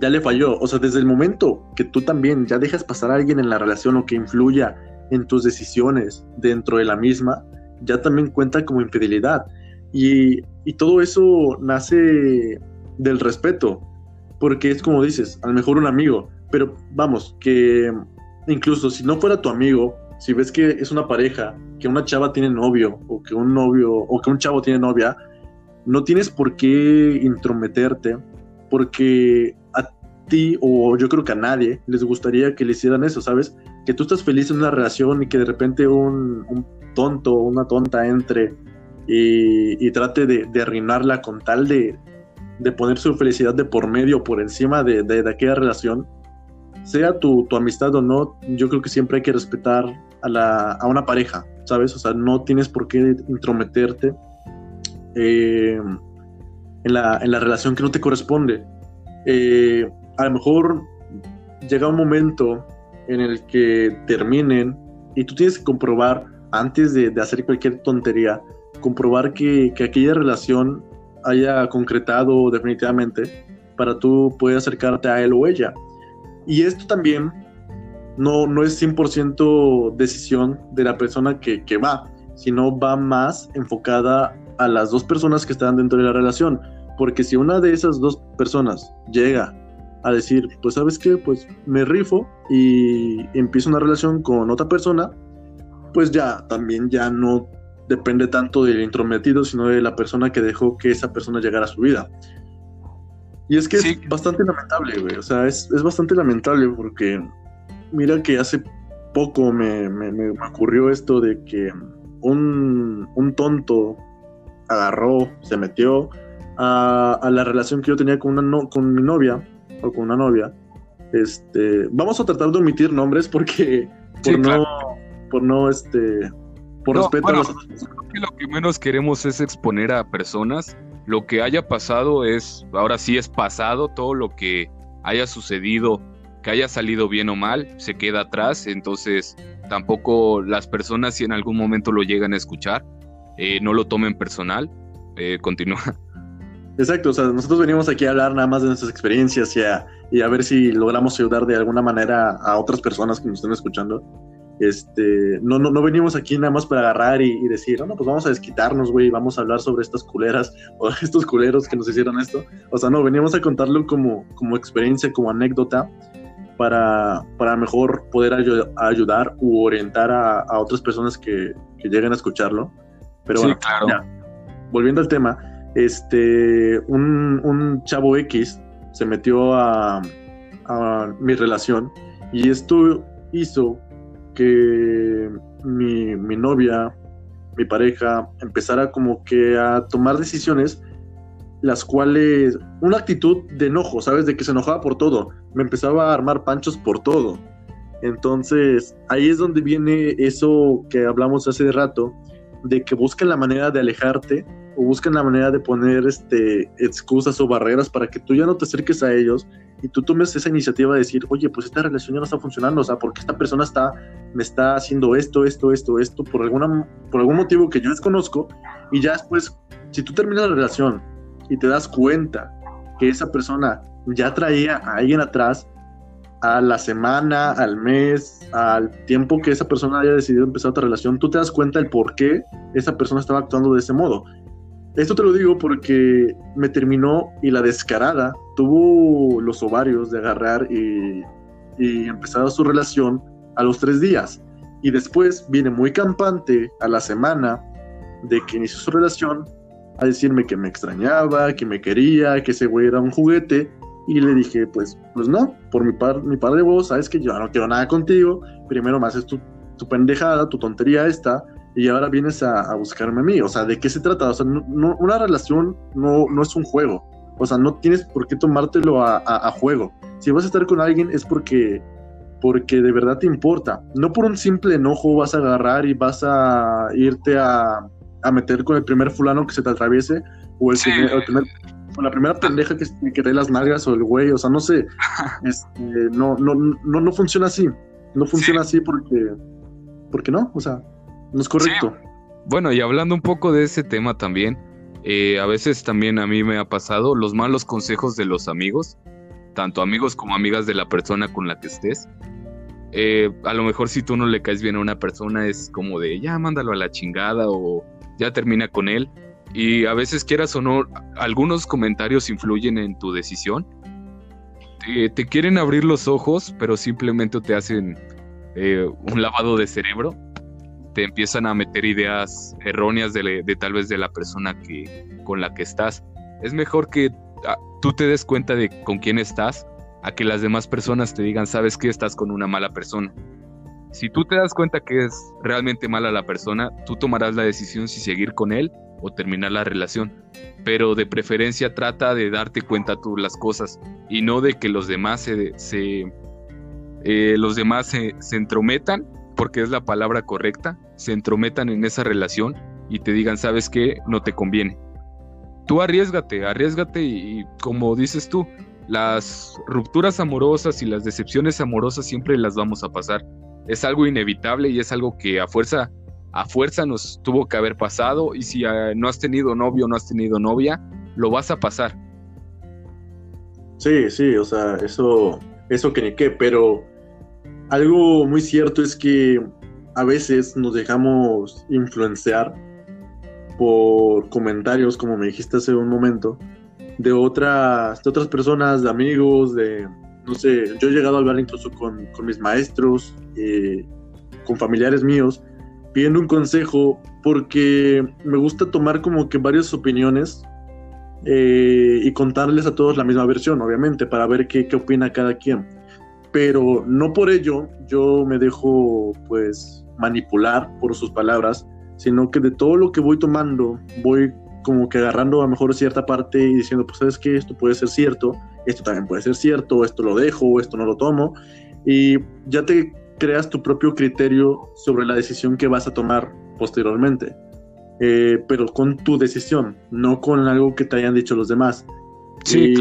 ya le falló. O sea, desde el momento que tú también ya dejas pasar a alguien en la relación o que influya en tus decisiones dentro de la misma, ya también cuenta como infidelidad. Y, y todo eso nace del respeto, porque es como dices, a lo mejor un amigo, pero vamos, que incluso si no fuera tu amigo, si ves que es una pareja, que una chava tiene novio o que un novio o que un chavo tiene novia, no tienes por qué intrometerte porque a ti o yo creo que a nadie les gustaría que le hicieran eso, ¿sabes? Que tú estás feliz en una relación y que de repente un, un tonto o una tonta entre y, trate de, de, arruinarla con tal de, de, poner su felicidad de por medio, por encima de, de aquella relación, sea tu, tu, amistad o no, yo creo que siempre hay que respetar a, la, a una pareja, ¿sabes? O sea, no tienes por qué intrometerte eh, en, la, en, la, relación que no te corresponde. Eh, a lo mejor llega un momento en el que terminen y tú tienes que comprobar, antes de, de hacer cualquier tontería, comprobar que, que, aquella relación haya concretado definitivamente para tú poder acercarte a él o ella. Y esto también no, no es 100% decisión de la persona que, que va, sino va más enfocada a las dos personas que están dentro de la relación. Porque si una de esas dos personas llega a decir, pues sabes qué, pues me rifo y empiezo una relación con otra persona, pues ya también ya no depende tanto del intrometido, sino de la persona que dejó que esa persona llegara a su vida. Y es que es bastante lamentable, güey. O sea, es, bastante lamentable porque mira que hace poco me, me, ocurrió esto de que un, un, tonto agarró, se metió a, a, la relación que yo tenía con, una no, con mi novia o con una novia. Este, vamos a tratar de omitir nombres porque por no, por no, este, por respeto a los... lo que menos queremos es exponer a personas. Lo que haya pasado es, ahora sí es pasado, todo lo que haya sucedido, que haya salido bien o mal, se queda atrás, entonces tampoco las personas si en algún momento lo llegan a escuchar, eh, no lo tomen personal, eh, continúa. Exacto, o sea, nosotros venimos aquí a hablar nada más de nuestras experiencias y a, y a ver si logramos ayudar de alguna manera a otras personas que nos estén escuchando. Este, no, no, no venimos aquí nada más para agarrar y, decir, no, pues vamos a desquitarnos, güey, vamos a hablar sobre estas culeras o estos culeros que nos hicieron esto. O sea, no, veníamos a contarlo como, como experiencia, como anécdota, para, para mejor poder ayudar u orientar a, otras personas que, que, lleguen a escucharlo. Pero bueno, volviendo al tema, este, un, un chavo X se metió a, a mi relación y esto hizo que mi, mi novia, mi pareja, empezara como que a tomar decisiones las cuales, una actitud de enojo, ¿sabes? De que se enojaba por todo, me empezaba a armar panchos por todo. Entonces, ahí es donde viene eso que hablamos hace rato, de que buscan la manera de alejarte o buscan la manera de poner este, excusas o barreras para que tú ya no te acerques a ellos y tú tomes esa iniciativa de decir, oye, pues esta relación ya no está funcionando, o sea, porque esta persona está, me está haciendo esto, esto, esto, esto, por, alguna, por algún motivo que yo desconozco, y ya después, si tú terminas la relación y te das cuenta que esa persona ya traía a alguien atrás, a la semana, al mes, al tiempo que esa persona haya decidido empezar otra relación, tú te das cuenta del por qué esa persona estaba actuando de ese modo. Esto te lo digo porque me terminó y la descarada tuvo los ovarios de agarrar y, empezar su relación a los tres días. Y después viene muy campante a la semana de que inició su relación a decirme que me extrañaba, que me quería, que ese güey era un juguete. Y le dije, pues, pues no, por mi, par, mi par de vos, sabes que yo no quiero nada contigo. Primero me haces tu, tu pendejada, tu tontería esta, y ahora vienes a, buscarme a mí. O sea, ¿de qué se trata? O sea, no, una relación no, no es un juego. O sea, no tienes por qué tomártelo a, a, juego. Si vas a estar con alguien es porque, porque de verdad te importa. No por un simple enojo vas a agarrar y vas a irte a, a meter con el primer fulano que se te atraviese o el, primer, con la primera pendeja que, que dé las nalgas o el güey. O sea, no sé. Este, no, no, no, no funciona así. No funciona así porque, porque no. O sea, no es correcto. Bueno, y hablando un poco de ese tema también, eh, a veces también a mí me ha pasado los malos consejos de los amigos, tanto amigos como amigas de la persona con la que estés. Eh, a lo mejor si tú no le caes bien a una persona es como de ya mándalo a la chingada o ya termina con él. Y a veces quieras o no, algunos comentarios influyen en tu decisión. Te, quieren abrir los ojos, pero simplemente te hacen eh, un lavado de cerebro te empiezan a meter ideas erróneas de, tal vez de la persona que, con la que estás. Es mejor que ah, tú te des cuenta de con quién estás a que las demás personas te digan, sabes que estás con una mala persona. Si tú te das cuenta que es realmente mala la persona, tú tomarás la decisión si seguir con él o terminar la relación. Pero de preferencia trata de darte cuenta tú las cosas y no de que los demás se, eh, los demás se entrometan porque es la palabra correcta, se entrometan en esa relación y te digan, sabes qué, no te conviene. Tú arriesgate, arriesgate y, como dices tú, las rupturas amorosas y las decepciones amorosas siempre las vamos a pasar. Es algo inevitable y es algo que a fuerza, a fuerza nos tuvo que haber pasado y si ah, no has tenido novio no has tenido novia, lo vas a pasar. Sí, sí, o sea, eso, eso que ni qué, pero algo muy cierto es que a veces nos dejamos influenciar por comentarios, como me dijiste hace un momento, de otras, de otras personas, de amigos, de, no sé, yo he llegado a hablar incluso con, con mis maestros, eh, con familiares míos, pidiendo un consejo porque me gusta tomar como que varias opiniones eh, y contarles a todos la misma versión, obviamente, para ver qué, qué opina cada quien. Pero no por ello yo me dejo pues manipular por sus palabras, sino que de todo lo que voy tomando voy como que agarrando a lo mejor cierta parte y diciendo, pues sabes que esto puede ser cierto, esto también puede ser cierto, esto lo dejo, esto no lo tomo, y ya te creas tu propio criterio sobre la decisión que vas a tomar posteriormente, eh, pero con tu decisión, no con algo que te hayan dicho los demás. Sí,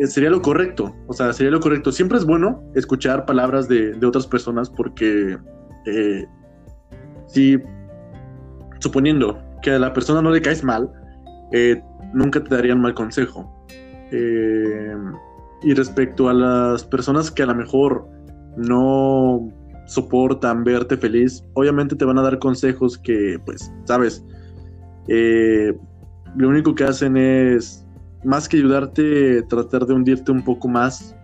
sería lo correcto, o sea, sería lo correcto. Siempre es bueno escuchar palabras de, de otras personas porque eh, si, suponiendo que a la persona no le caes mal, eh, nunca te darían mal consejo. Eh, y respecto a las personas que a lo mejor no soportan verte feliz, obviamente te van a dar consejos que, pues, sabes, eh, lo único que hacen es, más que ayudarte, tratar de hundirte un poco más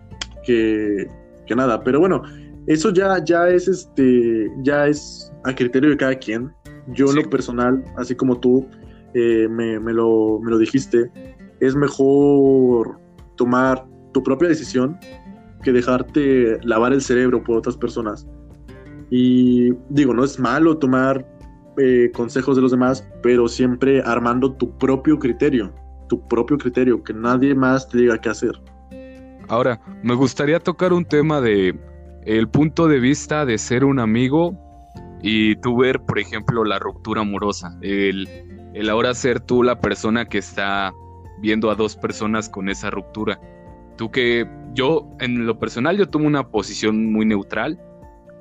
que, que nada. Pero bueno, eso ya, ya es este, ya es a criterio de cada quien. Yo en lo personal, así como tú, eh, me, lo, me lo dijiste, es mejor tomar tu propia decisión que dejarte lavar el cerebro por otras personas. Y digo, no es malo tomar eh, consejos de los demás, pero siempre armando tu propio criterio, tu propio criterio, que nadie más te diga qué hacer. Ahora, me gustaría tocar un tema de el punto de vista de ser un amigo y tú ver, por ejemplo, la ruptura amorosa, el el ahora ser tú la persona que está viendo a dos personas con esa ruptura. Tú que yo, en lo personal, yo tomo una posición muy neutral.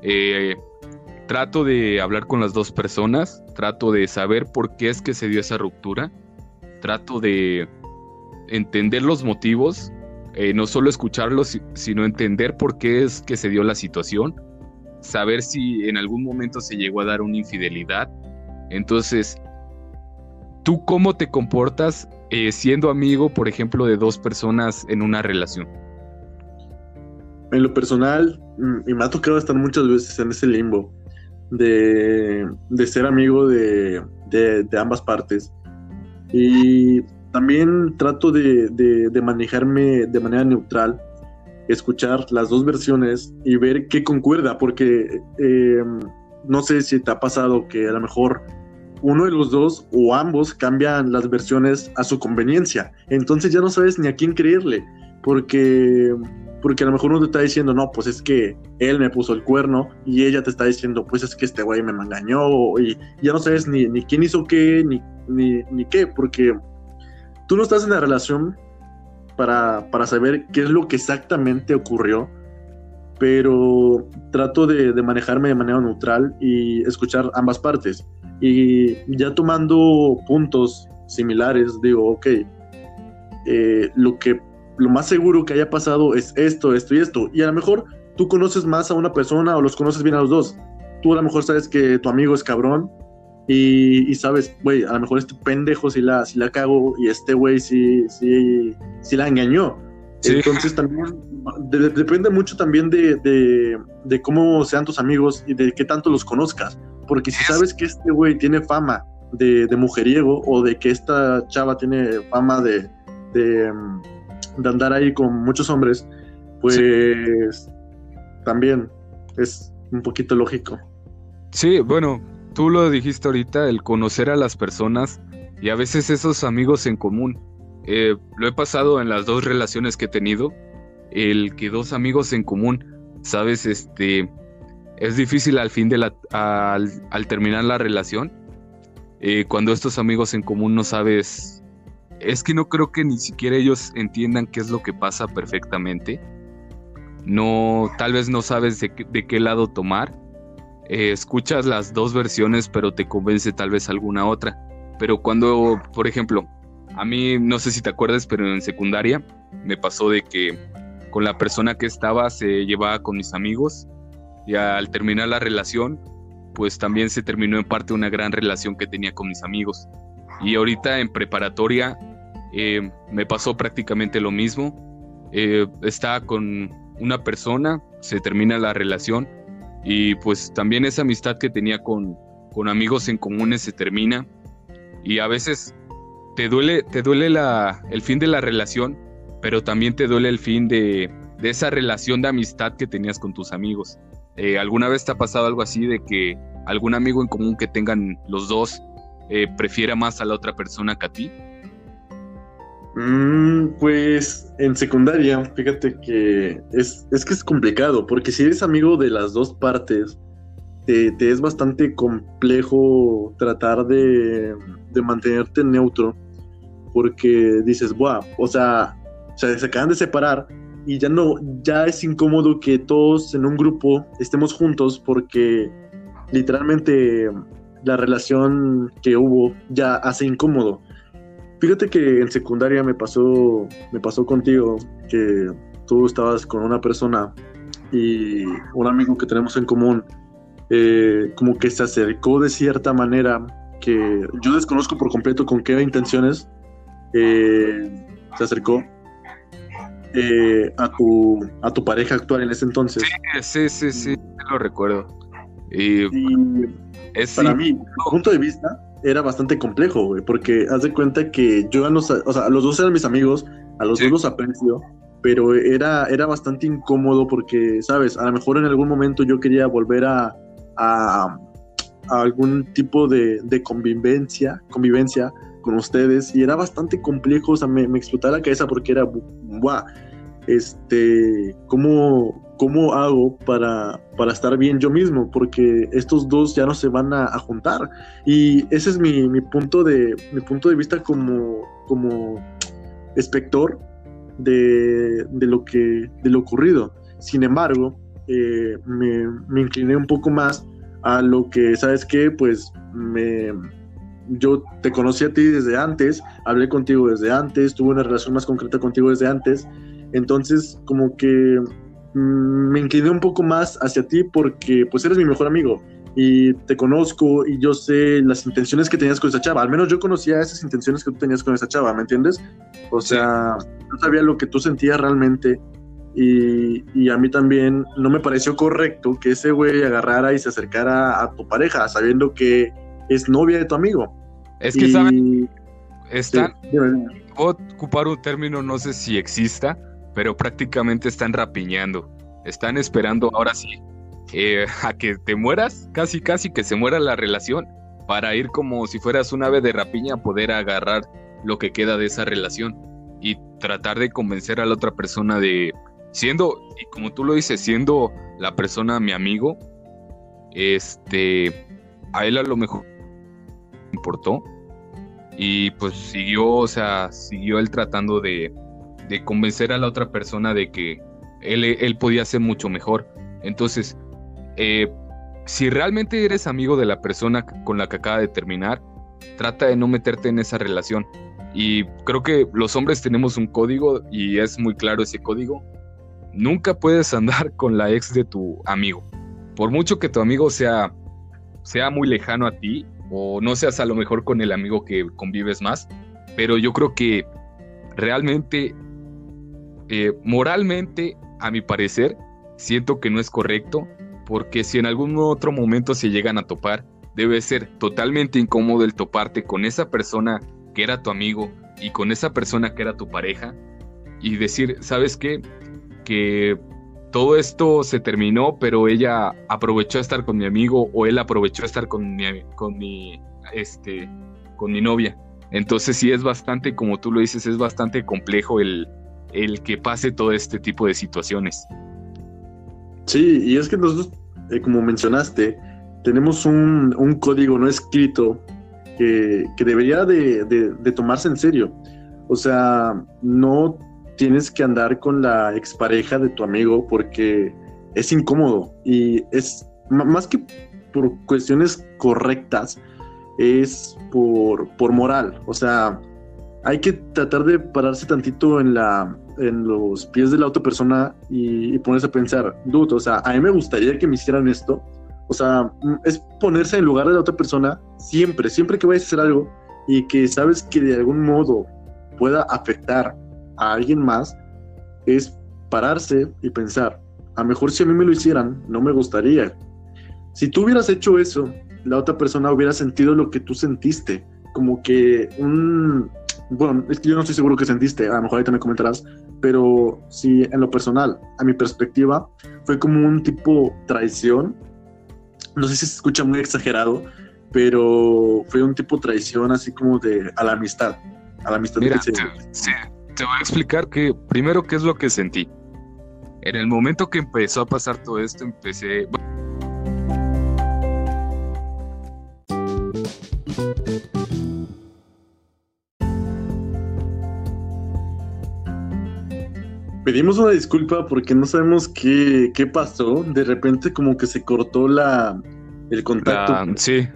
Eh, trato de hablar con las dos personas, trato de saber por qué es que se dio esa ruptura, trato de entender los motivos, eh, no solo escucharlos, sino entender por qué es que se dio la situación, saber si en algún momento se llegó a dar una infidelidad. Entonces, ¿Tú cómo te comportas eh, siendo amigo, por ejemplo, de dos personas en una relación? En lo personal, mm, y me ha tocado estar muchas veces en ese limbo de, ser amigo de, ambas partes. Y también trato de, manejarme de manera neutral, escuchar las dos versiones y ver qué concuerda, porque eh, no sé si te ha pasado que a lo mejor uno de los dos o ambos cambian las versiones a su conveniencia. Entonces ya no sabes ni a quién creerle, porque, porque a lo mejor uno te está diciendo, no, pues es que él me puso el cuerno, y ella te está diciendo, pues es que este güey me engañó, y ya no sabes ni, ni quién hizo qué, ni, ni, qué, porque tú no estás en la relación para, para saber qué es lo que exactamente ocurrió pero trato de, manejarme de manera neutral y escuchar ambas partes. Y ya tomando puntos similares, digo, ok, eh, lo que lo más seguro que haya pasado es esto, esto y esto. Y a lo mejor tú conoces más a una persona o los conoces bien a los dos. Tú a lo mejor sabes que tu amigo es cabrón y, sabes, güey, a lo mejor este pendejo si la, si la cago y este güey sí, sí, sí la engañó. Entonces también depende mucho también de, de, cómo sean tus amigos y de qué tanto los conozcas. Porque si sabes que este güey tiene fama de, mujeriego o de que esta chava tiene fama de, de, andar ahí con muchos hombres, pues también es un poquito lógico. Sí, bueno, tú lo dijiste ahorita, el conocer a las personas y a veces esos amigos en común. Eh, lo he pasado en las dos relaciones que he tenido, el que dos amigos en común, sabes, este, es difícil al fin de la, al, terminar la relación, eh, cuando estos amigos en común no sabes, es que no creo que ni siquiera ellos entiendan qué es lo que pasa perfectamente, no, tal vez no sabes de, qué lado tomar, eh, escuchas las dos versiones pero te convence tal vez alguna otra, pero cuando, por ejemplo, a mí no sé si te acuerdas, pero en secundaria me pasó de que con la persona que estaba se llevaba con mis amigos y al terminar la relación pues también se terminó en parte una gran relación que tenía con mis amigos. Y ahorita en preparatoria eh, me pasó prácticamente lo mismo. Eh, estaba con una persona, se termina la relación y pues también esa amistad que tenía con, con amigos en comunes se termina y a veces te duele, te duele la, el fin de la relación, pero también te duele el fin de, de esa relación de amistad que tenías con tus amigos. Eh, ¿Alguna vez te ha pasado algo así de que algún amigo en común que tengan los dos eh, prefiera más a la otra persona que a ti? Mm, pues en secundaria, fíjate que es, es, que es complicado, porque si eres amigo de las dos partes, te, es bastante complejo tratar de, de, mantenerte neutro, porque dices, Buah, o sea, o sea, se acaban de separar y ya no, ya es incómodo que todos en un grupo estemos juntos porque literalmente la relación que hubo ya hace incómodo. Fíjate que en secundaria me pasó, me pasó contigo que tú estabas con una persona y un amigo que tenemos en común, eh, como que se acercó de cierta manera que yo desconozco por completo con qué intenciones eh, se acercó eh, a, tu, a tu pareja actual en ese entonces. Sí, sí, sí, sí, lo recuerdo. Y, es, para mí, punto de vista, era bastante complejo, güey, porque haz de cuenta que yo no, o sea, los dos eran mis amigos, a los dos los aprecio, pero era, era bastante incómodo porque, sabes, a lo mejor en algún momento yo quería volver a, a, algún tipo de, de, convivencia, convivencia con ustedes y era bastante complejo, o sea, me, me explotaba la cabeza porque era, guau, este, ¿cómo, cómo hago para, para estar bien yo mismo? Porque estos dos ya no se van a, juntar. Y ese es mi, mi, punto, de, mi punto de vista como, como espector de, de, lo que, de lo ocurrido. Sin embargo, eh, me, me, incliné un poco más a lo que, ¿sabes qué? Pues me, yo te conocí a ti desde antes, hablé contigo desde antes, tuve una relación más concreta contigo desde antes, entonces como que me incliné un poco más hacia ti porque pues eres mi mejor amigo y te conozco y yo sé las intenciones que tenías con esa chava, al menos yo conocía esas intenciones que tú tenías con esa chava, ¿me entiendes? O sea, yo sabía lo que tú sentías realmente y, y, a mí también no me pareció correcto que ese güey agarrara y se acercara a tu pareja sabiendo que es novia de tu amigo. Es que, ¿saben? Están. Puedo ocupar un término, no sé si exista, pero prácticamente están rapiñando. Están esperando ahora sí eh, a que te mueras, casi casi que se muera la relación, para ir como si fueras un ave de rapiña a poder agarrar lo que queda de esa relación y tratar de convencer a la otra persona de siendo y como tú lo dices siendo la persona mi amigo este a él a lo mejor importó. Y pues siguió, o sea, siguió él tratando de, de convencer a la otra persona de que él, él podía ser mucho mejor. Entonces, eh, si realmente eres amigo de la persona con la que acaba de terminar, trata de no meterte en esa relación. Y creo que los hombres tenemos un código y es muy claro ese código. Nunca puedes andar con la ex de tu amigo. Por mucho que tu amigo sea, sea muy lejano a ti, o no seas a lo mejor con el amigo que convives más, pero yo creo que realmente, eh, moralmente, a mi parecer, siento que no es correcto, porque si en algún otro momento se llegan a topar, debe ser totalmente incómodo el toparte con esa persona que era tu amigo y con esa persona que era tu pareja y decir, ¿sabes qué? Que todo esto se terminó, pero ella aprovechó estar con mi amigo o él aprovechó estar con mi, con mi, este, con mi novia. Entonces sí es bastante, como tú lo dices, es bastante complejo el, el que pase todo este tipo de situaciones. Sí, y es que nosotros, eh, como mencionaste, tenemos un, un, código no escrito que, que debería de, de tomarse en serio. O sea, no tienes que andar con la expareja de tu amigo porque es incómodo y es más que por cuestiones correctas, es por, por moral. O sea, hay que tratar de pararse tantito en, la, en los pies de la otra persona y, ponerse a pensar, dude, o sea, a mí me gustaría que me hicieran esto. O sea, mm, es ponerse en lugar de la otra persona siempre, siempre que vayas a hacer algo y que sabes que de algún modo pueda afectar a alguien más, es pararse y pensar, a mejor si a mí me lo hicieran, no me gustaría. Si tú hubieras hecho eso, la otra persona hubiera sentido lo que tú sentiste, como que un... Bueno, es que yo no estoy seguro que sentiste, a lo mejor ahorita me comentarás, pero sí, en lo personal, a mi perspectiva, fue como un tipo traición. No sé si se escucha muy exagerado, pero fue un tipo traición así como de a la amistad. A la amistad Mira, te, sí, te voy a explicar que primero qué es lo que sentí. En el momento que empezó a pasar todo esto, empecé... Pedimos una disculpa porque no sabemos qué, qué pasó. De repente como que se cortó la, el contacto. sí,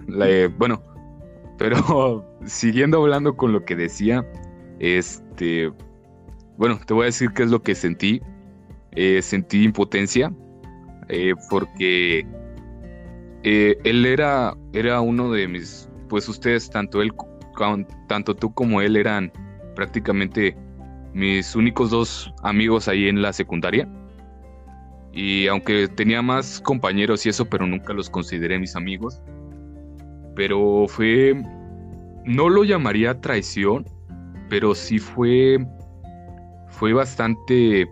bueno, pero siguiendo hablando con lo que decía, este, bueno, te voy a decir qué es lo que sentí. Eh, sentí impotencia eh, porque eh, él era, era uno de mis, pues ustedes, tanto él, tanto tú como él eran prácticamente mis únicos dos amigos ahí en la secundaria. Y aunque tenía más compañeros y eso, pero nunca los consideré mis amigos. Pero fue, no lo llamaría traición, pero sí fue, fue bastante,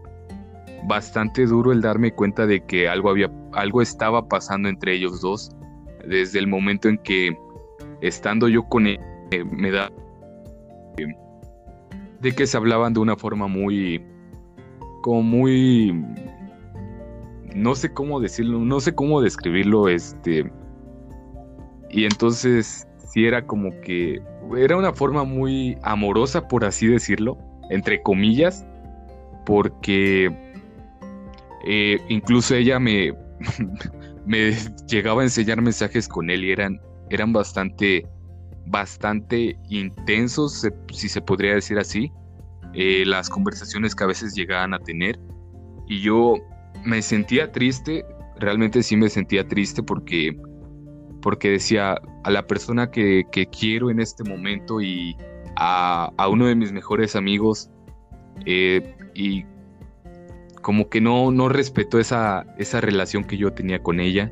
bastante duro el darme cuenta de que algo había, algo estaba pasando entre ellos dos. Desde el momento en que, estando yo con él, me da de que se hablaban de una forma muy, como muy, no sé cómo decirlo, no sé cómo describirlo, este, y entonces sí era como que, era una forma muy amorosa, por así decirlo, entre comillas, porque eh, incluso ella me, me llegaba a enseñar mensajes con él y eran, eran bastante bastante intensos, si se podría decir así, eh, las conversaciones que a veces llegaban a tener. Y yo me sentía triste, realmente sí me sentía triste porque, porque decía a la persona que, quiero en este momento y a, uno de mis mejores amigos eh, y como que no, no respetó esa, esa relación que yo tenía con ella.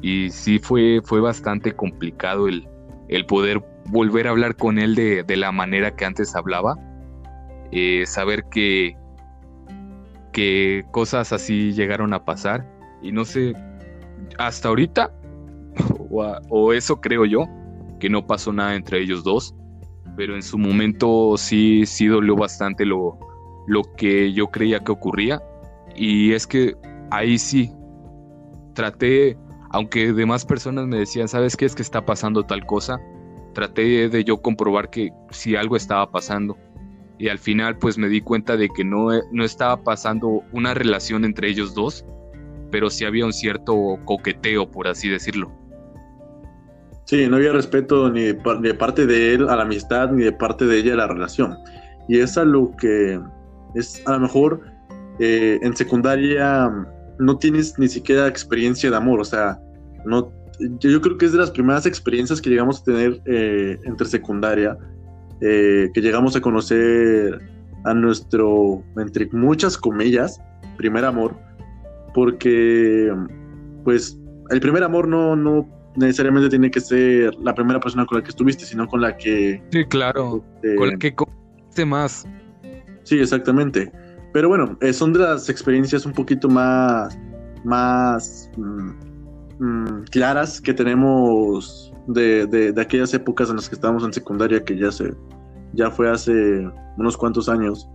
Y sí fue, fue bastante complicado el, el poder volver a hablar con él de, la manera que antes hablaba, eh, saber que, que cosas así llegaron a pasar. Y no sé, hasta ahorita, o, eso creo yo, que no pasó nada entre ellos dos, pero en su momento sí, sí dolió bastante lo, lo que yo creía que ocurría. Y es que ahí sí traté aunque demás personas me decían, ¿sabes qué es que está pasando tal cosa? Traté de yo comprobar que si algo estaba pasando. Y al final pues me di cuenta de que no, no estaba pasando una relación entre ellos dos, pero sí había un cierto coqueteo, por así decirlo. Sí, no había respeto ni de, parte de él a la amistad, ni de parte de ella a la relación. Y es a lo que es a lo mejor eh, en secundaria no tienes ni siquiera experiencia de amor, o sea, no, yo, creo que es de las primeras experiencias que llegamos a tener eh, entre secundaria, eh, que llegamos a conocer a nuestro, entre muchas comillas, primer amor, porque pues el primer amor no, no necesariamente tiene que ser la primera persona con la que estuviste, sino con la que... Sí, claro, este, con la que conoce más. Sí, exactamente. Pero bueno, eh, son de las experiencias un poquito más, más mm, mm, claras que tenemos de, de, aquellas épocas en las que estábamos en secundaria, que ya se ya fue hace unos cuantos años.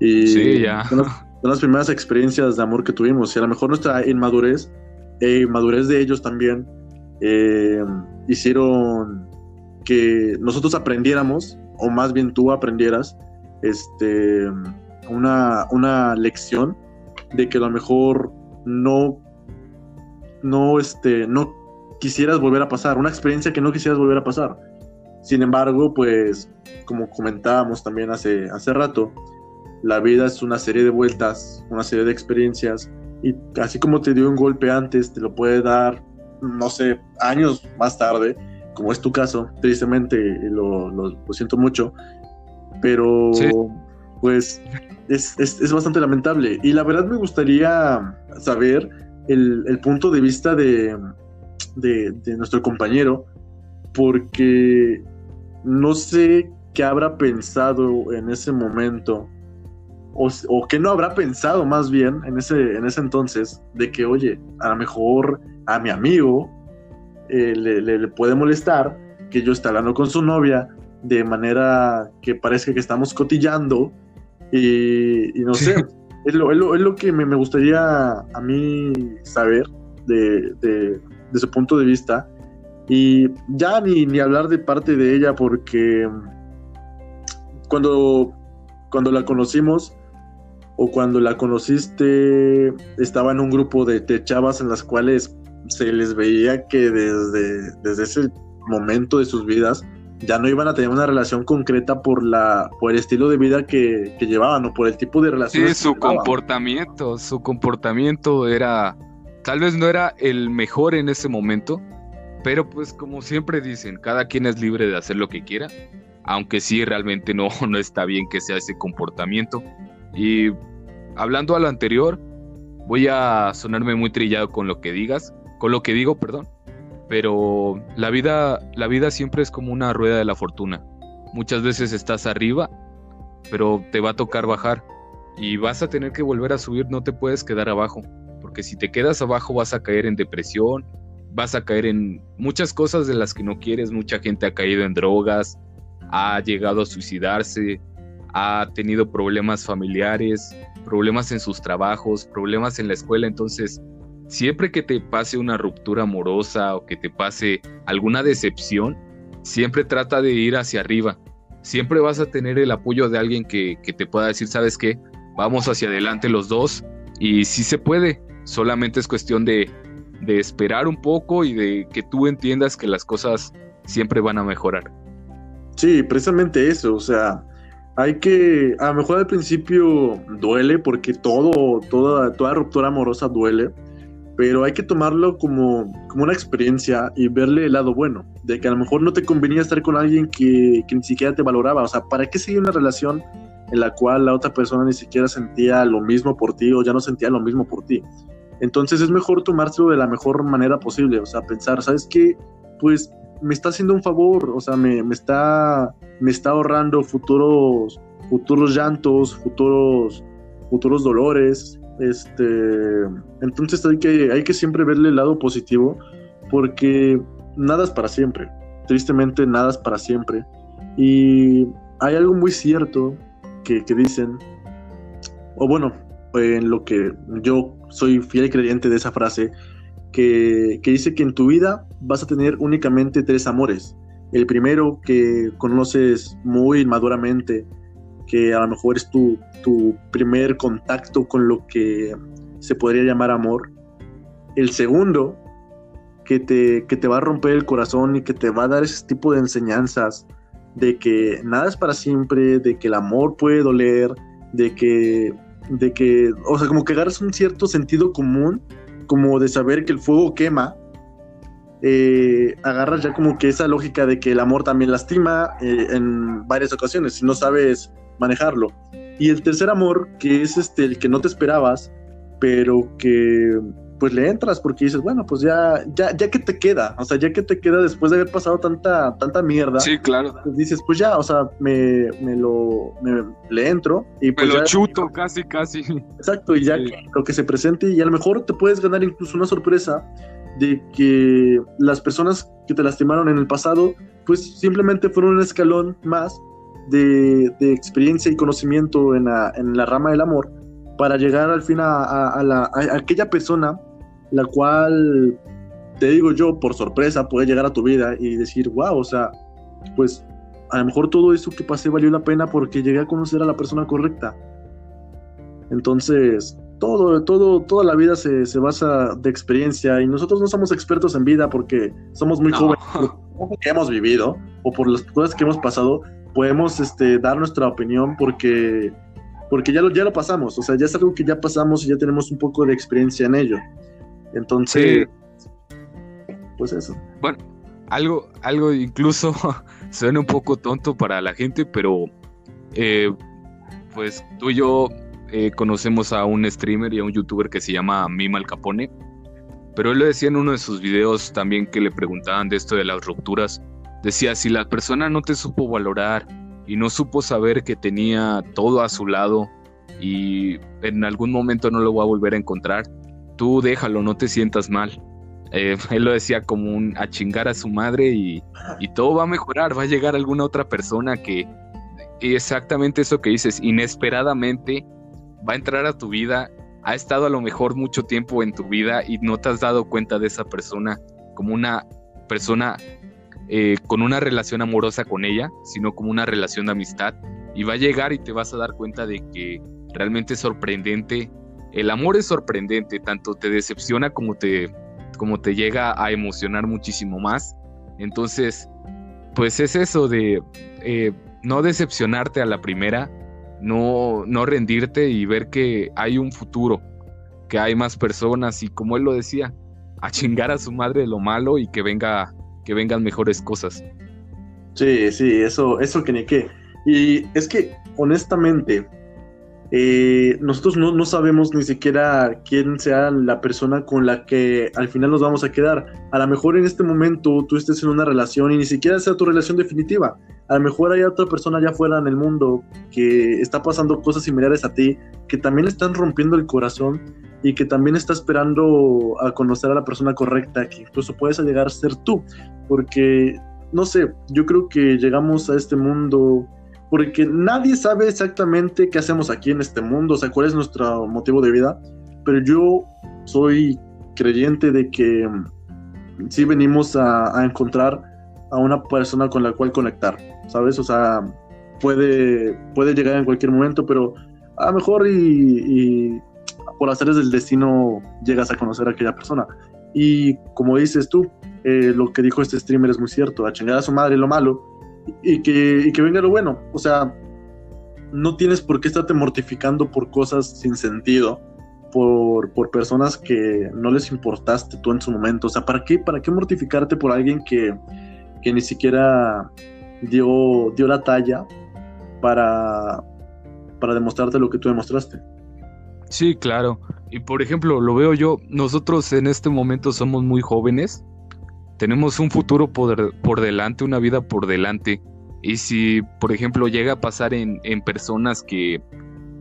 Y sí, ya. Son, las, primeras experiencias de amor que tuvimos. Y a lo mejor nuestra inmadurez, e inmadurez de ellos también, eh, hicieron que nosotros aprendiéramos, o más bien tú aprendieras, este una, una lección de que a lo mejor no, no, este, no quisieras volver a pasar, una experiencia que no quisieras volver a pasar. Sin embargo, pues, como comentábamos también hace, hace rato, la vida es una serie de vueltas, una serie de experiencias, y así como te dio un golpe antes, te lo puede dar no sé, años más tarde, como es tu caso, tristemente lo, lo, siento mucho, pero pues es, es, bastante lamentable. Y la verdad me gustaría saber el, el punto de vista de, de, nuestro compañero, porque no sé qué habrá pensado en ese momento, o, o qué no habrá pensado más bien en ese, en ese entonces, de que, oye, a lo mejor a mi amigo eh, le, puede molestar que yo esté hablando con su novia de manera que parezca que estamos cotillando y, no sé, es, lo, es, lo, que me, gustaría a mí saber de, de, su punto de vista. Y ya ni, ni hablar de parte de ella porque cuando, cuando la conocimos o cuando la conociste estaba en un grupo de, de chavas en las cuales se les veía que desde, desde ese momento de sus vidas ya no iban a tener una relación concreta por la por el estilo de vida que, llevaban o por el tipo de relación. Sí, su comportamiento, su comportamiento era, tal vez no era el mejor en ese momento, pero pues como siempre dicen, cada quien es libre de hacer lo que quiera, aunque sí realmente no, no está bien que sea ese comportamiento. Y hablando a lo anterior, voy a sonarme muy trillado con lo que digas, con lo que digo, perdón. Pero la vida, la vida siempre es como una rueda de la fortuna. Muchas veces estás arriba, pero te va a tocar bajar. Y vas a tener que volver a subir, no te puedes quedar abajo, porque si te quedas abajo vas a caer en depresión, vas a caer en muchas cosas de las que no quieres, mucha gente ha caído en drogas, ha llegado a suicidarse, ha tenido problemas familiares, problemas en sus trabajos, problemas en la escuela, entonces siempre que te pase una ruptura amorosa o que te pase alguna decepción, siempre trata de ir hacia arriba. Siempre vas a tener el apoyo de alguien que, te pueda decir, ¿sabes qué? Vamos hacia adelante los dos y sí se puede. Solamente es cuestión de, de esperar un poco y de que tú entiendas que las cosas siempre van a mejorar. Sí, precisamente eso, o sea, hay que, a lo mejor al principio duele porque todo, toda, toda ruptura amorosa duele, pero hay que tomarlo como, como una experiencia y verle el lado bueno, de que a lo mejor no te convenía estar con alguien que, que, ni siquiera te valoraba, o sea, ¿para qué seguir una relación en la cual la otra persona ni siquiera sentía lo mismo por ti o ya no sentía lo mismo por ti? Entonces es mejor tomárselo de la mejor manera posible, o sea, pensar, ¿sabes qué? Pues me está haciendo un favor, o sea, me, me está, me está ahorrando futuros, futuros llantos, futuros, futuros dolores, este, entonces hay que, hay que siempre verle el lado positivo porque nada es para siempre. Tristemente nada es para siempre. Y hay algo muy cierto que, que dicen, o bueno, en lo que yo soy fiel creyente de esa frase, que, que, dice que en tu vida vas a tener únicamente tres amores. El primero que conoces muy maduramente, que a lo mejor es tu, tu primer contacto con lo que se podría llamar amor. El segundo, que te, que te va a romper el corazón y que te va a dar ese tipo de enseñanzas de que nada es para siempre, de que el amor puede doler, de que, de que, o sea, como que agarras un cierto sentido común, como de saber que el fuego quema, eh, agarras ya como que esa lógica de que el amor también lastima eh, en varias ocasiones, si no sabes manejarlo. Y el tercer amor, que es este, el que no te esperabas, pero que pues le entras porque dices, bueno, pues ya, ya, ya que te queda, o sea, ya que te queda después de haber pasado tanta, tanta mierda. Sí, claro. Pues dices, pues ya, o sea, me, me lo, me, le entro y pues Me lo chuto casi, casi. Exacto, y ya lo que se presente y a lo mejor te puedes ganar incluso una sorpresa de que las personas que te lastimaron en el pasado, pues simplemente fueron un escalón más de, experiencia y conocimiento en la, en la, rama del amor para llegar al fin a, la, aquella persona la cual, te digo yo, por sorpresa puede llegar a tu vida y decir, wow, o sea, pues a lo mejor todo eso que pasé valió la pena porque llegué a conocer a la persona correcta. Entonces, todo, todo, toda la vida se, se, basa de experiencia y nosotros no somos expertos en vida porque somos muy jóvenes, por lo que hemos vivido o por las cosas que hemos pasado, podemos este, dar nuestra opinión porque, porque ya, lo, ya lo pasamos, o sea, ya es algo que ya pasamos y ya tenemos un poco de experiencia en ello. Entonces, pues eso. Bueno, algo, algo incluso suena un poco tonto para la gente, pero eh, pues tú y yo eh, conocemos a un streamer y a un youtuber que se llama Mima Al Capone, pero él lo decía en uno de sus videos también que le preguntaban de esto de las rupturas. Decía, si la persona no te supo valorar y no supo saber que tenía todo a su lado y en algún momento no lo va a volver a encontrar, tú déjalo, no te sientas mal. Eh, él lo decía como un a chingar a su madre y, y, todo va a mejorar, va a llegar alguna otra persona que exactamente eso que dices, inesperadamente va a entrar a tu vida, ha estado a lo mejor mucho tiempo en tu vida y no te has dado cuenta de esa persona como una persona eh, con una relación amorosa con ella, sino como una relación de amistad. Y va a llegar y te vas a dar cuenta de que realmente es sorprendente. El amor es sorprendente, tanto te decepciona como te, como te llega a emocionar muchísimo más. Entonces, pues es eso de eh, no decepcionarte a la primera, no, no rendirte y ver que hay un futuro, que hay más personas y como él lo decía, a chingar a su madre de lo malo y que venga, que vengan mejores cosas. Sí, sí, eso, eso que ni qué. Y es que, honestamente, eh, nosotros no, no, sabemos ni siquiera quién sea la persona con la que al final nos vamos a quedar. A lo mejor en este momento tú estés en una relación y ni siquiera sea tu relación definitiva. A lo mejor hay otra persona allá afuera en el mundo que está pasando cosas similares a ti, que también están rompiendo el corazón y que también está esperando a conocer a la persona correcta, que incluso puedes llegar a ser tú. Porque, no sé, yo creo que llegamos a este mundo porque nadie sabe exactamente qué hacemos aquí en este mundo, o sea, cuál es nuestro motivo de vida, pero yo soy creyente de que mm, sí venimos a, encontrar a una persona con la cual conectar, ¿sabes? O sea, puede, puede llegar en cualquier momento, pero a lo mejor y, por hacerles del destino llegas a conocer a aquella persona. Y como dices tú, eh, lo que dijo este streamer es muy cierto, a chingar a su madre lo malo, y que, que venga lo bueno. O sea, no tienes por qué estarte mortificando por cosas sin sentido, por, por, personas que no les importaste tú en su momento. O sea, ¿para qué, para qué mortificarte por alguien que, que ni siquiera dio, dio la talla para, para demostrarte lo que tú demostraste? Sí, claro. Y por ejemplo, lo veo yo, nosotros en este momento somos muy jóvenes tenemos un futuro por, por delante, una vida por delante. Y si, por ejemplo, llega a pasar en, personas que,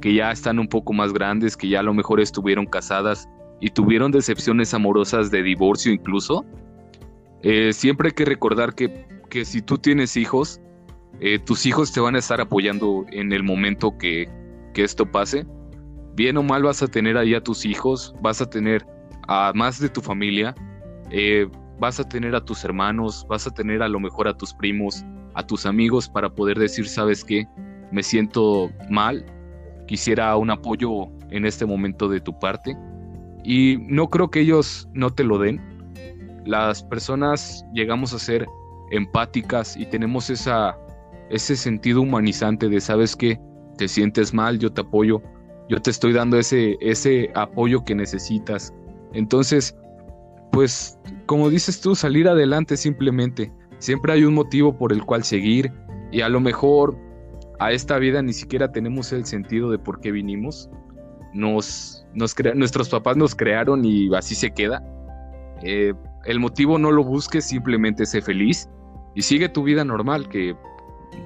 que ya están un poco más grandes, que ya a lo mejor estuvieron casadas y tuvieron decepciones amorosas de divorcio incluso, eh, siempre hay que recordar que, que si tú tienes hijos, eh, tus hijos te van a estar apoyando en el momento que, que, esto pase. Bien o mal vas a tener ahí a tus hijos, vas a tener a más de tu familia. Eh, vas a tener a tus hermanos, vas a tener a lo mejor a tus primos, a tus amigos para poder decir, sabes qué, me siento mal, quisiera un apoyo en este momento de tu parte. Y no creo que ellos no te lo den. Las personas llegamos a ser empáticas y tenemos esa, ese sentido humanizante de, sabes qué, te sientes mal, yo te apoyo, yo te estoy dando ese, ese apoyo que necesitas. Entonces, pues como dices tú, salir adelante simplemente. Siempre hay un motivo por el cual seguir y a lo mejor a esta vida ni siquiera tenemos el sentido de por qué vinimos. Nos, nos nuestros papás nos crearon y así se queda. Eh, el motivo no lo busques, simplemente sé feliz y sigue tu vida normal, que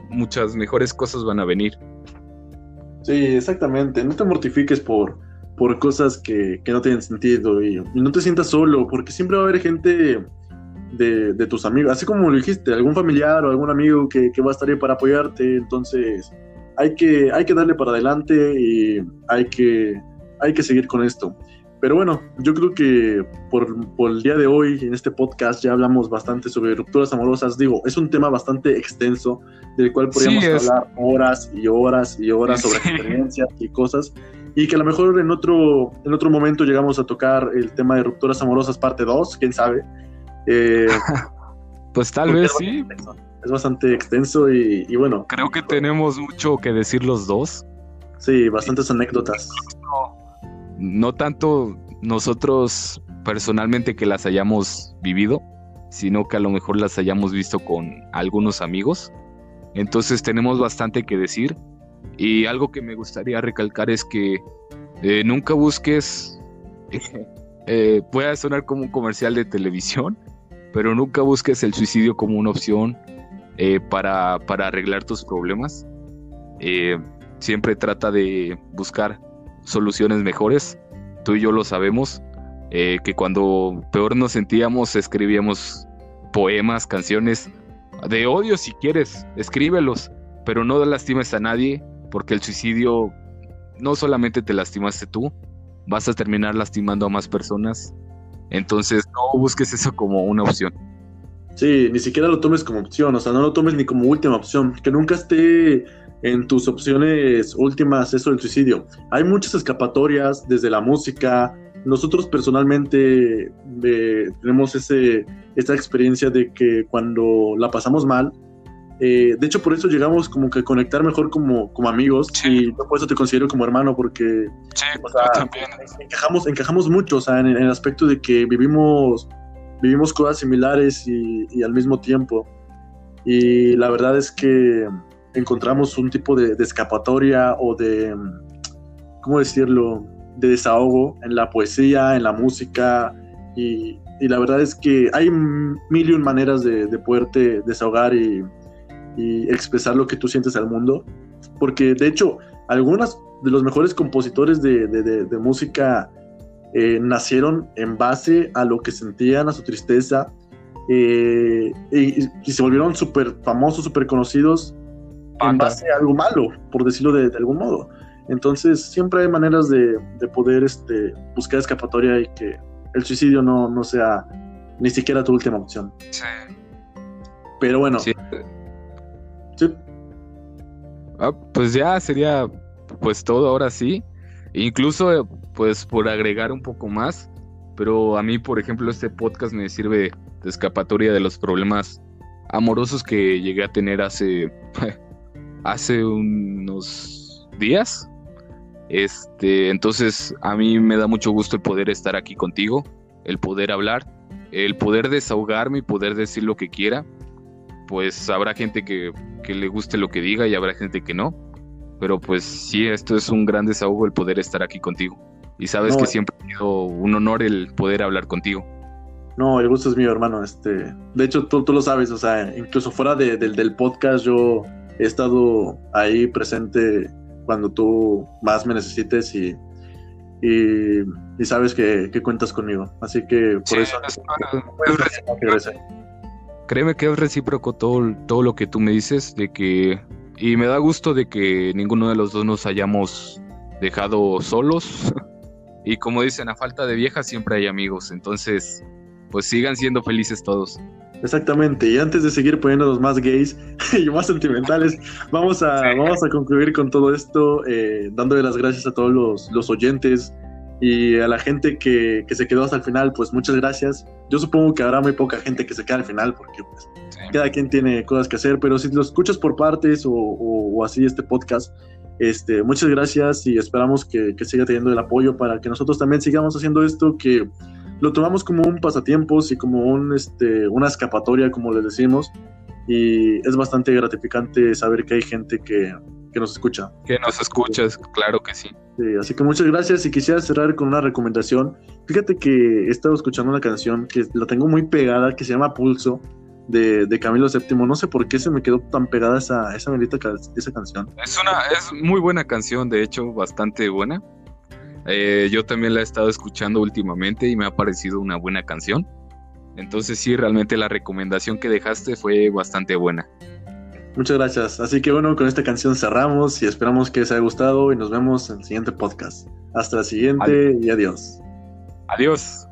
muchas mejores cosas van a venir. Sí, exactamente. No te mortifiques por, por cosas que, no tienen sentido y, no te sientas solo, porque siempre va a haber gente de, tus amigos, así como lo dijiste, algún familiar o algún amigo que, va a estar ahí para apoyarte, entonces hay que, hay que darle para adelante y hay que, hay que seguir con esto. Pero bueno, yo creo que por, el día de hoy, en este podcast, ya hablamos bastante sobre rupturas amorosas. Digo, es un tema bastante extenso, del cual podríamos hablar horas y horas y horas sobre experiencias y cosas y que a lo mejor en otro, en otro momento llegamos a tocar el tema de rupturas amorosas parte 2, quién sabe. Eh, pues tal vez sí. Es bastante extenso y, bueno. Creo que tenemos mucho que decir los dos. Sí, bastantes anécdotas. No tanto nosotros personalmente que las hayamos vivido, sino que a lo mejor las hayamos visto con algunos amigos. Entonces tenemos bastante que decir y algo que me gustaría recalcar es que eh, nunca busques, eh, puede sonar como un comercial de televisión, pero nunca busques el suicidio como una opción eh, para, para, arreglar tus problemas. siempre trata de buscar soluciones mejores. Tú y yo lo sabemos, que cuando peor nos sentíamos escribíamos poemas, canciones de odio si quieres, escríbelos, pero no lastimes a nadie porque el suicidio no solamente te lastimaste tú, vas a terminar lastimando a más personas. Entonces no busques eso como una opción. Sí, ni siquiera lo tomes como opción, o sea, no lo tomes ni como última opción, que nunca esté en tus opciones últimas eso del suicidio. Hay muchas escapatorias desde la música. Nosotros personalmente eh, tenemos ese, esta experiencia de que cuando la pasamos mal, eh, de hecho, por eso llegamos como que a conectar mejor como, como amigos y por eso te considero como hermano porque Encajamos, encajamos mucho, o sea, en, el aspecto de que vivimos, vivimos cosas similares y, al mismo tiempo. Y la verdad es que encontramos un tipo de, escapatoria o de, ¿cómo decirlo?, de desahogo en la poesía, en la música y, la verdad es que hay mil y un maneras de, de poderte desahogar y, y expresar lo que tú sientes al mundo. Porque de hecho, algunos de los mejores compositores de, música eh, nacieron en base a lo que sentían, a su tristeza, eh, y, se volvieron súper famosos, súper conocidos en base a algo malo, por decirlo de, algún modo. Entonces, siempre hay maneras de, poder este, buscar escapatoria y que el suicidio no, no sea ni siquiera tu última opción. Sí. Pero bueno, Ah, pues ya sería pues todo ahora sí. Incluso pues por agregar un poco más. Pero a mí, por ejemplo, este podcast me sirve de escapatoria de los problemas amorosos que llegué a tener hace, hace unos días. Este, entonces a mí me da mucho gusto el poder estar aquí contigo, el poder hablar, el poder desahogarme y poder decir lo que quiera pues habrá gente que, le guste lo que diga y habrá gente que no. Pero pues sí, esto es un gran desahogo el poder estar aquí contigo. Y sabes que siempre ha sido un honor el poder hablar contigo. No, el gusto es mío, hermano. Este, de hecho, tú, tú lo sabes, o sea, incluso fuera del podcast, yo he estado ahí presente cuando tú más me necesites y, y, sabes que, cuentas conmigo. Así que por eso... Es, créeme que es recíproco todo, todo lo que tú me dices, de que, y me da gusto de que ninguno de los dos nos hayamos dejado solos. y como dicen, a falta de viejas siempre hay amigos, entonces, pues sigan siendo felices todos. Exactamente, y antes de seguir poniéndonos más gays y más sentimentales, vamos a, vamos a concluir con todo esto, eh, dándole las gracias a todos los, los oyentes, y a la gente que, que, se quedó hasta el final, pues muchas gracias. Yo supongo que habrá muy poca gente que se quede al final porque pues, cada quien tiene cosas que hacer, pero si lo escuchas por partes o, o, así este podcast, este, muchas gracias y esperamos que, que, siga teniendo el apoyo para que nosotros también sigamos haciendo esto, que lo tomamos como un pasatiempos y como un, este, una escapatoria, como les decimos, y es bastante gratificante saber que hay gente que, que nos escucha. Que nos escuchas, claro que sí. Así que muchas gracias y quisiera cerrar con una recomendación. Fíjate que he estado escuchando una canción que la tengo muy pegada, que se llama Pulso, de, Camilo VII. No sé por qué se me quedó tan pegada esa, esa esa canción. Es una, es muy buena canción, de hecho, bastante buena. Eh, yo también la he estado escuchando últimamente y me ha parecido una buena canción. Entonces sí, realmente la recomendación que dejaste fue bastante buena. Muchas gracias. Así que bueno, con esta canción cerramos y esperamos que les haya gustado y nos vemos en el siguiente podcast. Hasta la siguiente y adiós. Adiós.